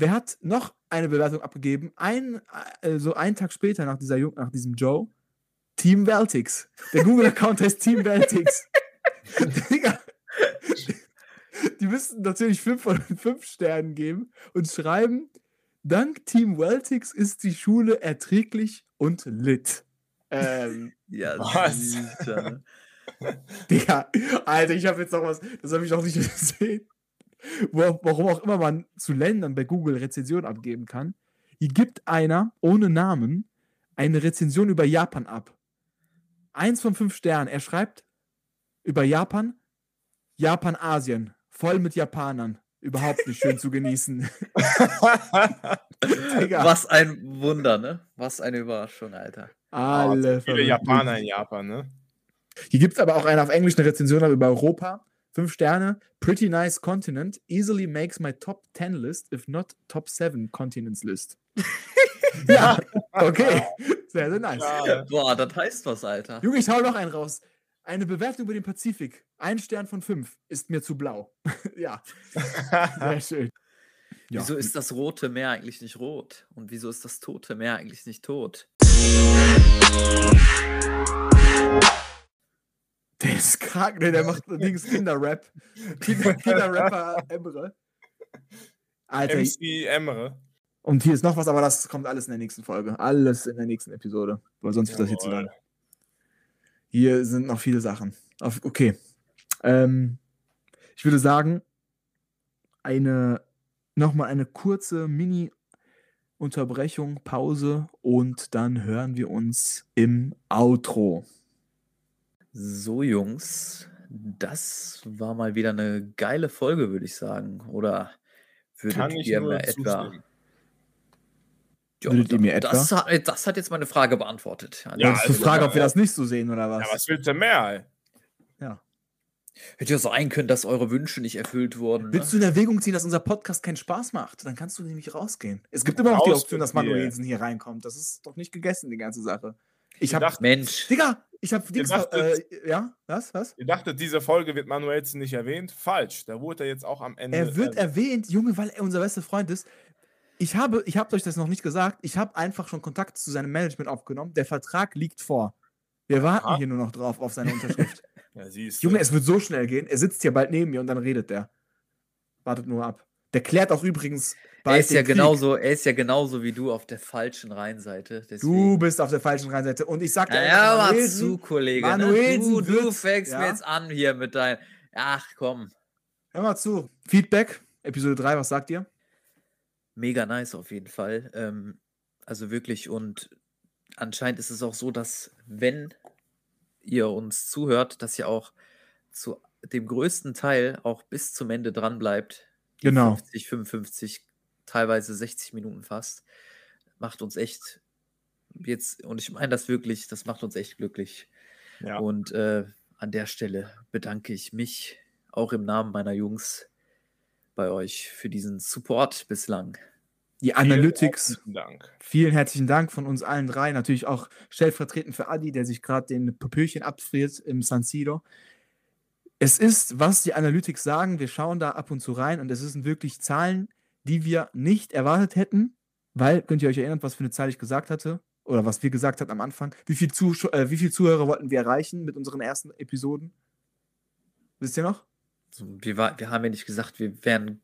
wer hat noch eine Bewertung abgegeben? Ein, äh, so einen Tag später nach, dieser Jung, nach diesem Joe. Team Weltics. Der Google-Account heißt Team Weltics. Digga. Die müssten natürlich 5 von 5 Sternen geben und schreiben, dank Team Weltics ist die Schule erträglich und lit. Ähm, Ja, Was? ne? Digga, Alter, ich habe jetzt noch was, das habe ich noch nicht gesehen. Warum auch immer man zu Ländern bei Google Rezensionen abgeben kann. Hier gibt einer ohne Namen eine Rezension über Japan ab. Eins von fünf Sternen. Er schreibt über Japan, Japan, Asien, voll mit Japanern. Überhaupt nicht schön zu genießen. Was ein Wunder, ne? Was eine Überraschung, Alter. alle Viele verrückt. Japaner in Japan, ne? Hier gibt es aber auch eine auf Englisch eine Rezension über Europa. Fünf Sterne. Pretty nice continent. Easily makes my top 10 list, if not top 7 continents list. ja, okay. Sehr, sehr nice. Ja, Boah, das heißt was, Alter. Junge, ich hau noch einen raus. Eine Bewertung über den Pazifik. Ein Stern von fünf ist mir zu blau. ja, sehr schön. Ja. Wieso ist das Rote Meer eigentlich nicht rot? Und wieso ist das Tote Meer eigentlich nicht tot? Der ist krank, ne? Der macht allerdings Kinderrap. Kinder, Kinderrapper Emre. Alter, MC Emre. und hier ist noch was, aber das kommt alles in der nächsten Folge. Alles in der nächsten Episode. Weil sonst wird das hier zu lang. Hier sind noch viele Sachen. Auf, okay. Ähm, ich würde sagen, eine nochmal eine kurze Mini-Unterbrechung, Pause und dann hören wir uns im Outro. So, Jungs, das war mal wieder eine geile Folge, würde ich sagen. Oder würdet ich ihr mir etwa. Ja, Würdet ihr mir etwa? Das hat, das hat jetzt meine Frage beantwortet. Ja, Ja, das ist die also, Frage, ja, ob wir ja. das nicht so sehen oder was. Ja, was willst du mehr, ey? Hätte ja sein können, dass eure Wünsche nicht erfüllt wurden. Ne? Willst du in Erwägung ziehen, dass unser Podcast keinen Spaß macht? Dann kannst du nämlich rausgehen. Es gibt immer noch die Option, dass. Manuelsen hier reinkommt. Das ist doch nicht gegessen, die ganze Sache. Ich Ihr hab. Mensch, Digga, ich hab Dings. dachtet- Äh, ja, was? Was? Ihr dachtet, diese Folge wird Manuelsen nicht erwähnt? Falsch. Da wurde er jetzt auch am Ende. Er wird äh, erwähnt, Junge, weil er unser bester Freund ist. Ich habe, ich habe euch das noch nicht gesagt. Ich habe einfach schon Kontakt zu seinem Management aufgenommen. Der Vertrag liegt vor. Wir warten Aha. hier nur noch drauf auf seine Unterschrift. ja, Junge, es wird so schnell gehen. Er sitzt hier bald neben mir und dann redet der. Wartet nur ab. Der klärt auch übrigens er ist, ja Krieg. genauso, er ist ja genauso wie du auf der falschen Rheinseite. Du Deswegen. bist auf der falschen Rheinseite. Und ich sag dir, Ja, einfach, ja, mal zu, Kollege. Ne? Manuelsen Du, du fängst ja. mir jetzt an hier mit deinem. Ach komm. Hör mal zu. Feedback, Episode 3, was sagt ihr? Mega nice auf jeden Fall. Ähm, also wirklich, und anscheinend ist es auch so, dass wenn ihr uns zuhört, dass ihr auch zu dem größten Teil auch bis zum Ende dran bleibt. Die Genau. 50, 55, teilweise 60 Minuten fast. Macht uns echt jetzt, und ich meine das wirklich, das macht uns echt glücklich. Ja. Und äh, an der Stelle bedanke ich mich auch im Namen meiner Jungs bei euch für diesen Support bislang. Die Analytics. Vielen Dank. Vielen herzlichen Dank von uns allen drei. Natürlich auch stellvertretend für Adi, der sich gerade den Papierchen abfriert im San Siro. Es ist, was die Analytics sagen, wir schauen da ab und zu rein und es sind wirklich Zahlen, die wir nicht erwartet hätten, weil, könnt ihr euch erinnern, was für eine Zahl ich gesagt hatte? Oder was wir gesagt hatten am Anfang? Wie viel, Zusch äh, wie viel Zuhörer wollten wir erreichen mit unseren ersten Episoden? Wisst ihr noch? Wir, war, wir haben ja nicht gesagt, wir wären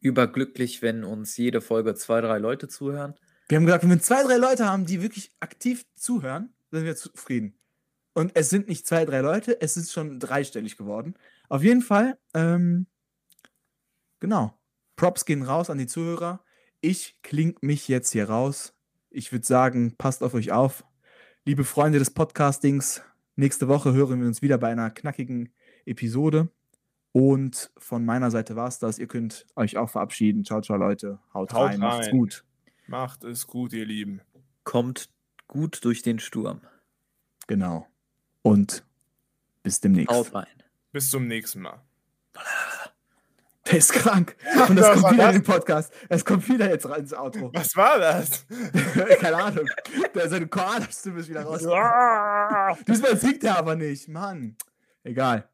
überglücklich, wenn uns jede Folge zwei, drei Leute zuhören. Wir haben gesagt, wenn wir zwei, drei Leute haben, die wirklich aktiv zuhören, sind wir zufrieden. Und es sind nicht zwei, drei Leute, es ist schon dreistellig geworden. Auf jeden Fall, ähm, genau. Props gehen raus an die Zuhörer. Ich kling mich jetzt hier raus. ich würde sagen, passt auf euch auf. Liebe Freunde des Podcastings, nächste Woche hören wir uns wieder bei einer knackigen Episode. Und von meiner Seite war es das. Ihr könnt euch auch verabschieden. Ciao, ciao, Leute. Haut, Haut rein. Macht's rein. gut. Macht es gut, ihr Lieben. Kommt gut durch den Sturm. Genau. Und bis demnächst. Haut rein. Bis zum nächsten Mal. Der ist krank. Und das Was kommt wieder das? in den Podcast. Es kommt wieder jetzt rein ins Outro. Was war das? Keine Ahnung. Der, seine Koala-Stimme ist wieder raus. Diesmal singt er aber nicht. Mann. Egal.